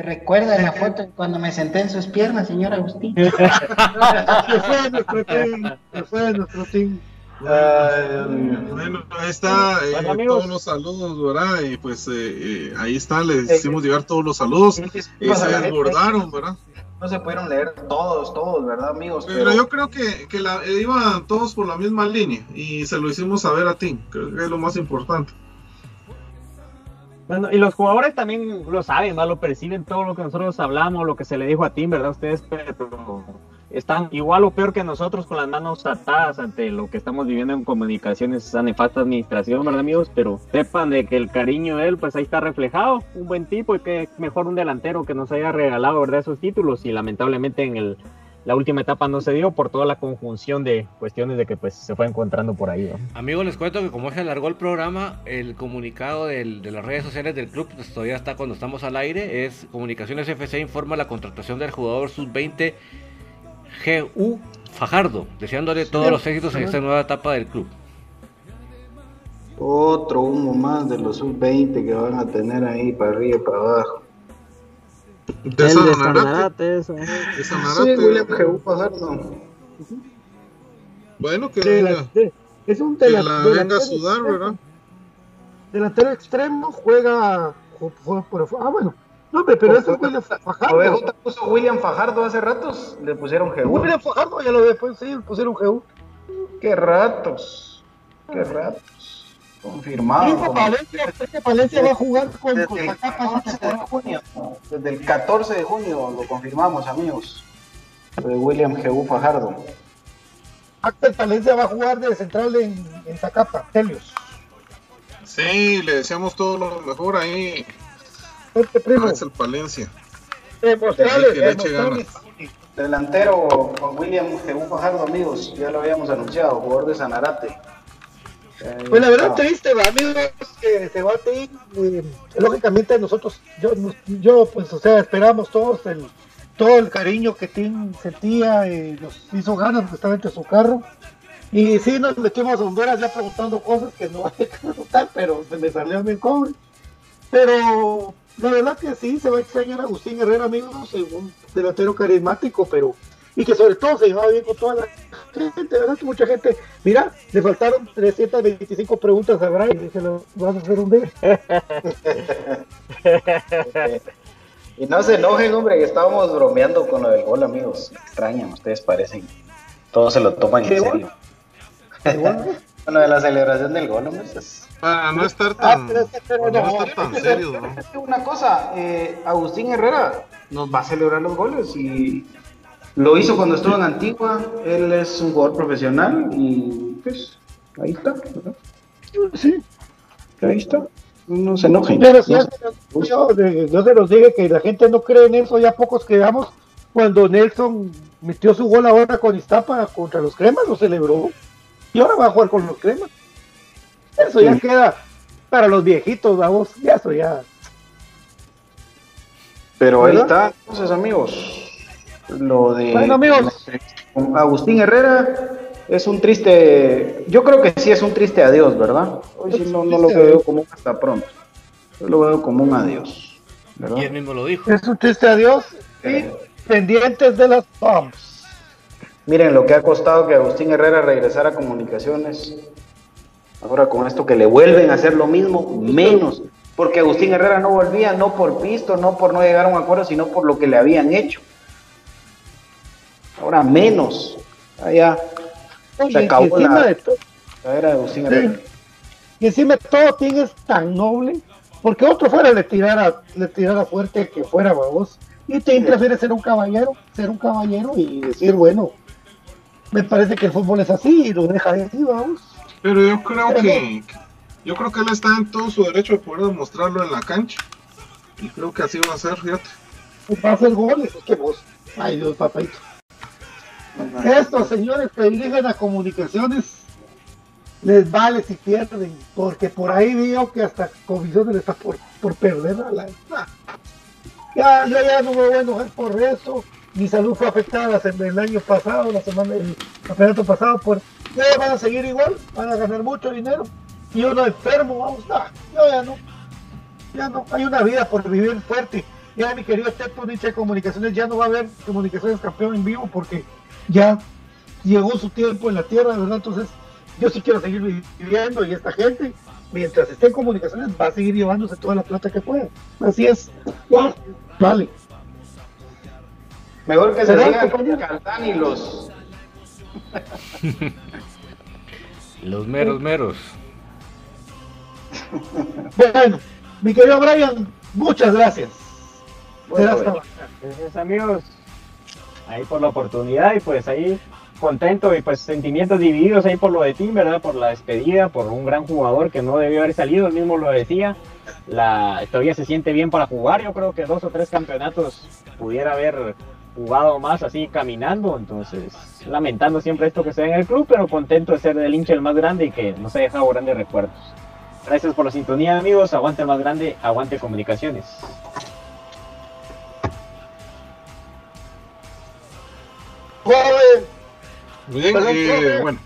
¿Te recuerda la foto cuando me senté en sus piernas, señor Agustín? Se fue nuestro team, se fue nuestro team. bueno, ahí está, eh, todos los saludos, ¿verdad? Y pues eh, eh, ahí está, les hicimos llegar todos los saludos y se desbordaron, ¿verdad? no se pudieron leer todos, todos, ¿verdad, amigos? Pero, yo creo que, que la, iban todos por la misma línea y se lo hicimos saber a ti, creo que es lo más importante. Bueno, y los jugadores también lo saben, ¿no? Lo perciben todo lo que nosotros hablamos, lo que se le dijo a Tim, ¿verdad? Ustedes, pero están igual o peor que nosotros con las manos atadas ante lo que estamos viviendo en comunicaciones, esa nefasta administración, ¿verdad amigos? Pero sepan de que el cariño de él, pues ahí está reflejado, un buen tipo y que mejor un delantero que nos haya regalado, ¿verdad? Esos títulos y lamentablemente en el, la última etapa no se dio por toda la conjunción de cuestiones de que pues se fue encontrando por ahí. ¿no? Amigos, les cuento que como se alargó el programa, el comunicado de las redes sociales del club pues, todavía está cuando estamos al aire, es Comunicaciones FC informa la contratación del jugador sub-20 GU Fajardo, deseándole todos los éxitos en esta nueva etapa del club. Otro humo más de los sub-20 que van a tener ahí para arriba y para abajo. De Sanarate. eso. De Sanarate. Sí, William GU Fajardo. Bueno, que, venga, es un que la venga a sudar, ¿verdad? Delantero extremo juega, juega por, ah, bueno, no, pero eso es William Fajardo. te puso William Fajardo hace ratos, le pusieron GU. William Fajardo ya lo después sí, le pusieron GU. Qué ratos, qué ratos. Confirmado. Valencia, Valencia va a jugar con, desde, el 14 de junio, desde el 14 de junio lo confirmamos, amigos. De William GU Fajardo. Axel Palencia va a jugar de central en, en Zacapa, Helios. Sí, le deseamos todo lo mejor ahí este primo. Ah, es el Palencia. Delantero con William Jebú Fajardo, amigos. Ya lo habíamos anunciado, jugador de Sanarate. Pues la verdad triste, amigos, que se va a ti. lógicamente nosotros, yo, yo, pues, o sea, esperamos todos el, todo el cariño que Tim sentía y nos hizo ganas justamente su carro. Y sí, nos metimos a Honduras ya preguntando cosas que no hay que preguntar, pero se me salió bien cobre. Pero la verdad que sí, se va a extrañar a Agustín Herrera, amigos, un delantero carismático, pero y que sobre todo se llevaba bien con toda la gente, ¿verdad? Que mucha gente, mira, le faltaron 325 preguntas a Brian y se lo vas a hacer un día. y no se enojen, hombre, que estábamos bromeando con lo del gol, amigos. Extrañan, ustedes parecen. Todos se lo toman en serio. Bueno, de la celebración del gol, hombre. Para no estar tan, no serio, ¿no? Una cosa, eh, Agustín Herrera nos va a celebrar los goles y lo hizo cuando estuvo en Antigua. Él es un jugador profesional y pues ahí está. ¿verdad? Sí, ahí está. No se enojen. Pero si yo, yo, se los dije que la gente no cree en eso, ya pocos quedamos. Cuando Nelson metió su gol ahora con Iztapa contra los cremas, lo celebró. y ahora va a jugar con los cremas. Eso ya queda para los viejitos, vamos, ya eso ya. Pero ahí está, entonces amigos, lo de Bueno, amigos. con Agustín Herrera es un triste, yo creo que sí es un triste adiós, ¿verdad? Hoy sí no, no lo veo como un hasta pronto, yo lo veo como un adiós, ¿verdad? Y él mismo lo dijo. Es un triste adiós y pendientes de las bombs. Miren lo que ha costado que Agustín Herrera regresara a comunicaciones. Ahora con esto que le vuelven a hacer lo mismo, menos. Porque Agustín Herrera no volvía, no por pisto, no por no llegar a un acuerdo, sino por lo que le habían hecho. Ahora menos. Allá Oye, se acabó y encima la, de todo, la era de Agustín y encima de todo, Tim es tan noble, porque otro fuera le tirara, le tirara fuerte que fuera babos. Y Tim prefiere ser un caballero, ser un caballero y decir, bueno, me parece que el fútbol es así y lo deja de así, vamos. Pero yo creo que yo creo que él está en todo su derecho de poder demostrarlo en la cancha. Y creo que así va a ser, fíjate. Va a hacer goles, es que vos. Ay, Dios, papito. Estos señores que dirigen a comunicaciones les vale si pierden, porque por ahí veo que hasta comisiones está por, por perder a la. Ya, yo ya no me voy a enojar por eso. Mi salud fue afectada el, año pasado, la semana, el campeonato pasado, por. Ya van a seguir igual, van a ganar mucho dinero. Y uno enfermo, vamos, ah, yo ya no. Ya no, hay una vida por vivir fuerte. Ya mi querido Nietzsche de Comunicaciones, ya no va a haber Comunicaciones campeón en vivo porque ya llegó su tiempo en la tierra, ¿verdad? Entonces, yo sí quiero seguir viviendo y esta gente, mientras esté en comunicaciones, va a seguir llevándose toda la plata que pueda. Así es. Vale. Mejor que se. Caldán y los Los meros meros. Bueno, mi querido Brian, muchas gracias. Bueno, Gracias amigos ahí por la oportunidad y pues ahí contento y pues sentimientos divididos ahí por lo de Tim, ¿verdad? Por la despedida, por un gran jugador que no debió haber salido, él mismo lo decía. La, todavía se siente bien para jugar, yo creo que dos o tres campeonatos pudiera haber jugado más así caminando, entonces lamentando siempre esto que se ve en el club, pero contento de ser del hincha el más grande y que nos ha dejado grandes recuerdos. Gracias por la sintonía amigos, aguante el más grande, aguante comunicaciones. Joven, Bien, Perdón, eh, bueno,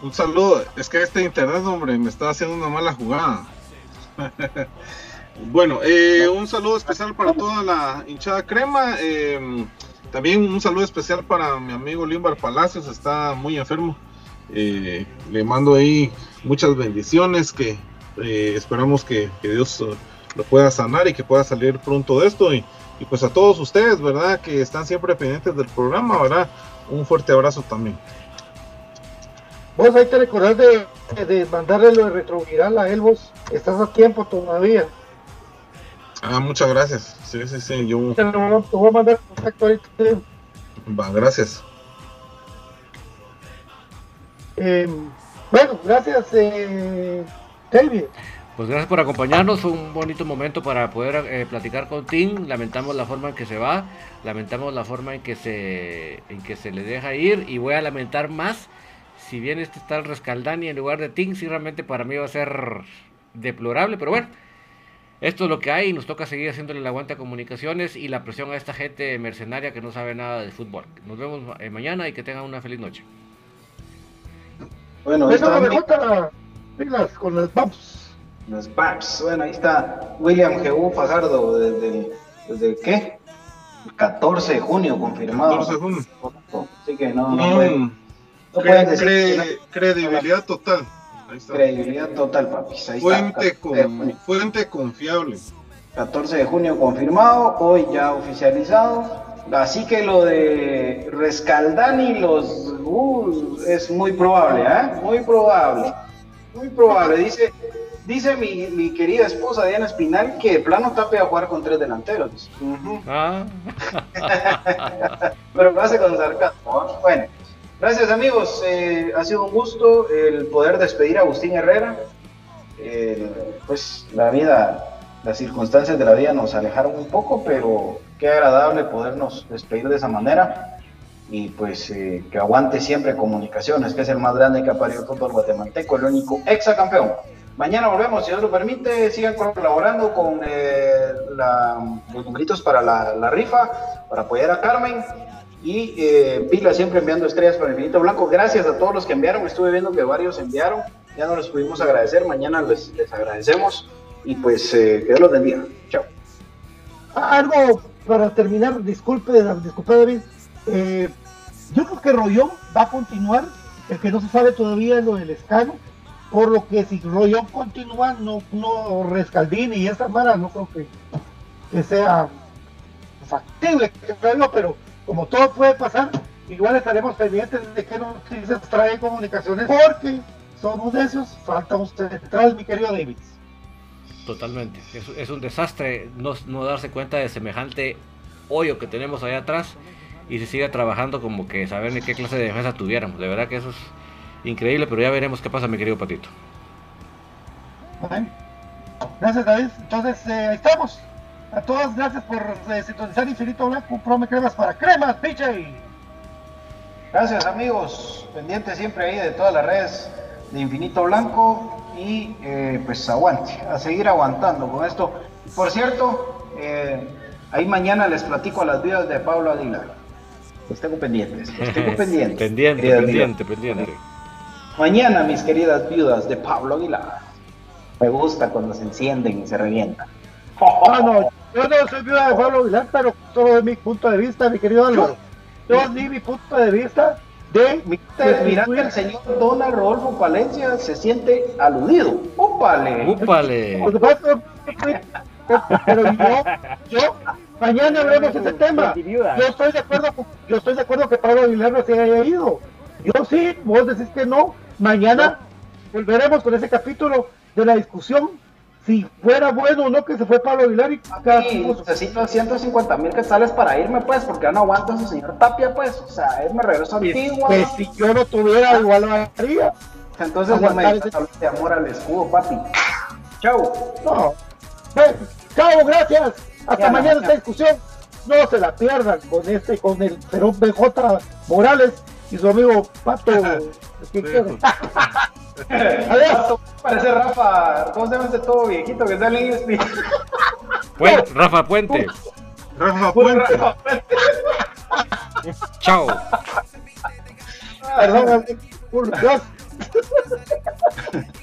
un saludo. Es que este internet, hombre, me está haciendo una mala jugada. bueno, eh, un saludo especial para toda la hinchada crema. eh, también un saludo especial para mi amigo Limbar Palacios, está muy enfermo. Eh, le mando ahí muchas bendiciones, que esperamos que, que Dios lo pueda sanar y que pueda salir pronto de esto. Y, y pues a todos ustedes, ¿verdad? Que están siempre pendientes del programa, ¿verdad? Un fuerte abrazo también. vos hay que recordar de, de mandarle lo de retroviral a él, vos. Estás a tiempo todavía. Ah, muchas gracias. Sí, sí, sí. Yo, Te lo voy a- te voy a mandar contacto ahorita. va, gracias. Eh, bueno, gracias, eh, David. Pues gracias por acompañarnos, fue un bonito momento para poder eh, platicar con Tim. Lamentamos la forma en que se va, lamentamos la forma en que se en que se le deja ir y voy a lamentar más si bien este está el Rescaldani en lugar de Tim, sí realmente para mí va a ser deplorable, pero bueno, esto es lo que hay y nos toca seguir haciéndole el aguante a comunicaciones y la presión a esta gente mercenaria que no sabe nada de fútbol. Nos vemos eh, mañana y que tengan una feliz noche. Bueno, las, con las. Los Paps. Bueno, ahí está William G.U. Fajardo desde el, desde ¿qué? El 14 de junio confirmado. 14 de junio. Así que no, no, Mm, pueden, no cre- pueden decir que cre- credibilidad total. Ahí está. credibilidad total, papis. Ahí Fuente, está. con, fuente confiable. 14 de junio confirmado, hoy ya oficializado. Así que lo de Rescaldani los uh, es muy probable, ¿eh? Muy probable. Muy probable. Dice, dice mi, mi querida esposa Diana Espinal que de plano Tapia a jugar con tres delanteros. Ah. Pero lo hace con sarcasmo. ¿no? Bueno, gracias amigos. eh, ha sido un gusto el poder despedir a Agustín Herrera. Eh, pues la vida, las circunstancias de la vida nos alejaron un poco, pero qué agradable podernos despedir de esa manera. y pues eh, que aguante siempre comunicaciones, que es el más grande que ha parido el fútbol guatemalteco, el único exacampeón. Mañana volvemos, si Dios lo permite, sigan colaborando con eh, los numeritos para la, rifa, para apoyar a Carmen. Y eh, Pila siempre enviando estrellas para el infinito blanco. Gracias a todos los que enviaron. Estuve viendo que varios enviaron. Ya no les pudimos agradecer. Mañana les, les agradecemos. Y pues eh, que Dios. Chao. Ah, algo para terminar, disculpe, disculpe David. Eh, yo creo que Rollón va a continuar. El que no se sabe todavía es lo del escano por lo que si Rollón continúa, no, no Rescaldini y esta mara no creo que, que sea factible, pero como todo puede pasar, igual estaremos pendientes de qué noticias trae comunicaciones, porque somos de esos, falta usted detrás, mi querido David. Totalmente, es, un desastre no, no, darse cuenta de semejante hoyo que tenemos allá atrás y se sigue trabajando como que saber ni qué clase de defensa tuviéramos. De verdad que eso es increíble, pero ya veremos qué pasa, mi querido Patito. Gracias, David. Entonces, eh, estamos. A todas, gracias por eh, sintonizar Infinito Blanco, Prome Cremas para Cremas, PJ. Gracias, amigos. Pendientes siempre ahí de todas las redes de Infinito Blanco y eh, pues aguante, a seguir aguantando con esto. Por cierto, ahí mañana les platico a las vidas de Pablo Aguilar. Los tengo pendientes, los tengo pendientes. pendiente, pendiente, pendiente. Mañana, mis queridas viudas de Pablo Aguilar. Me gusta cuando se encienden y se revientan. Ah, no, yo no soy viuda de Pablo Aguilar, pero solo de mi punto de vista, mi querido Álvaro. Yo di mi punto de vista de mi Mira que el señor Donald Rodolfo Palencia se siente aludido. ¡Úpale! ¡Úpale! Pero yo, yo, mañana veremos ese tema. Yo estoy de acuerdo, yo estoy de acuerdo que Pablo Aguilar no se haya ido. Yo sí, vos decís que no, Mañana volveremos con ese capítulo de la discusión. Si fuera bueno o no que se fue Pablo Aguilar y sí, necesito 150 mil quetzales para irme, pues, porque ya no aguanto a ese señor Tapia, pues. O sea, él me regreso a Antigua. Pues, si yo no tuviera, igual lo haría. Entonces, no me de amor al escudo, papi. Chau. No. chao, gracias. Hasta mañana esta discusión. No se la pierdan con este, con el Perón BJ Morales y su amigo Pato. Adiós. Parece Rafa. ¿Cómo se llama ese todo viejito que sale en USB? Puente, Rafa Puente. Rafa Puente. Rafa Puente. Chao. Perdón, Dios.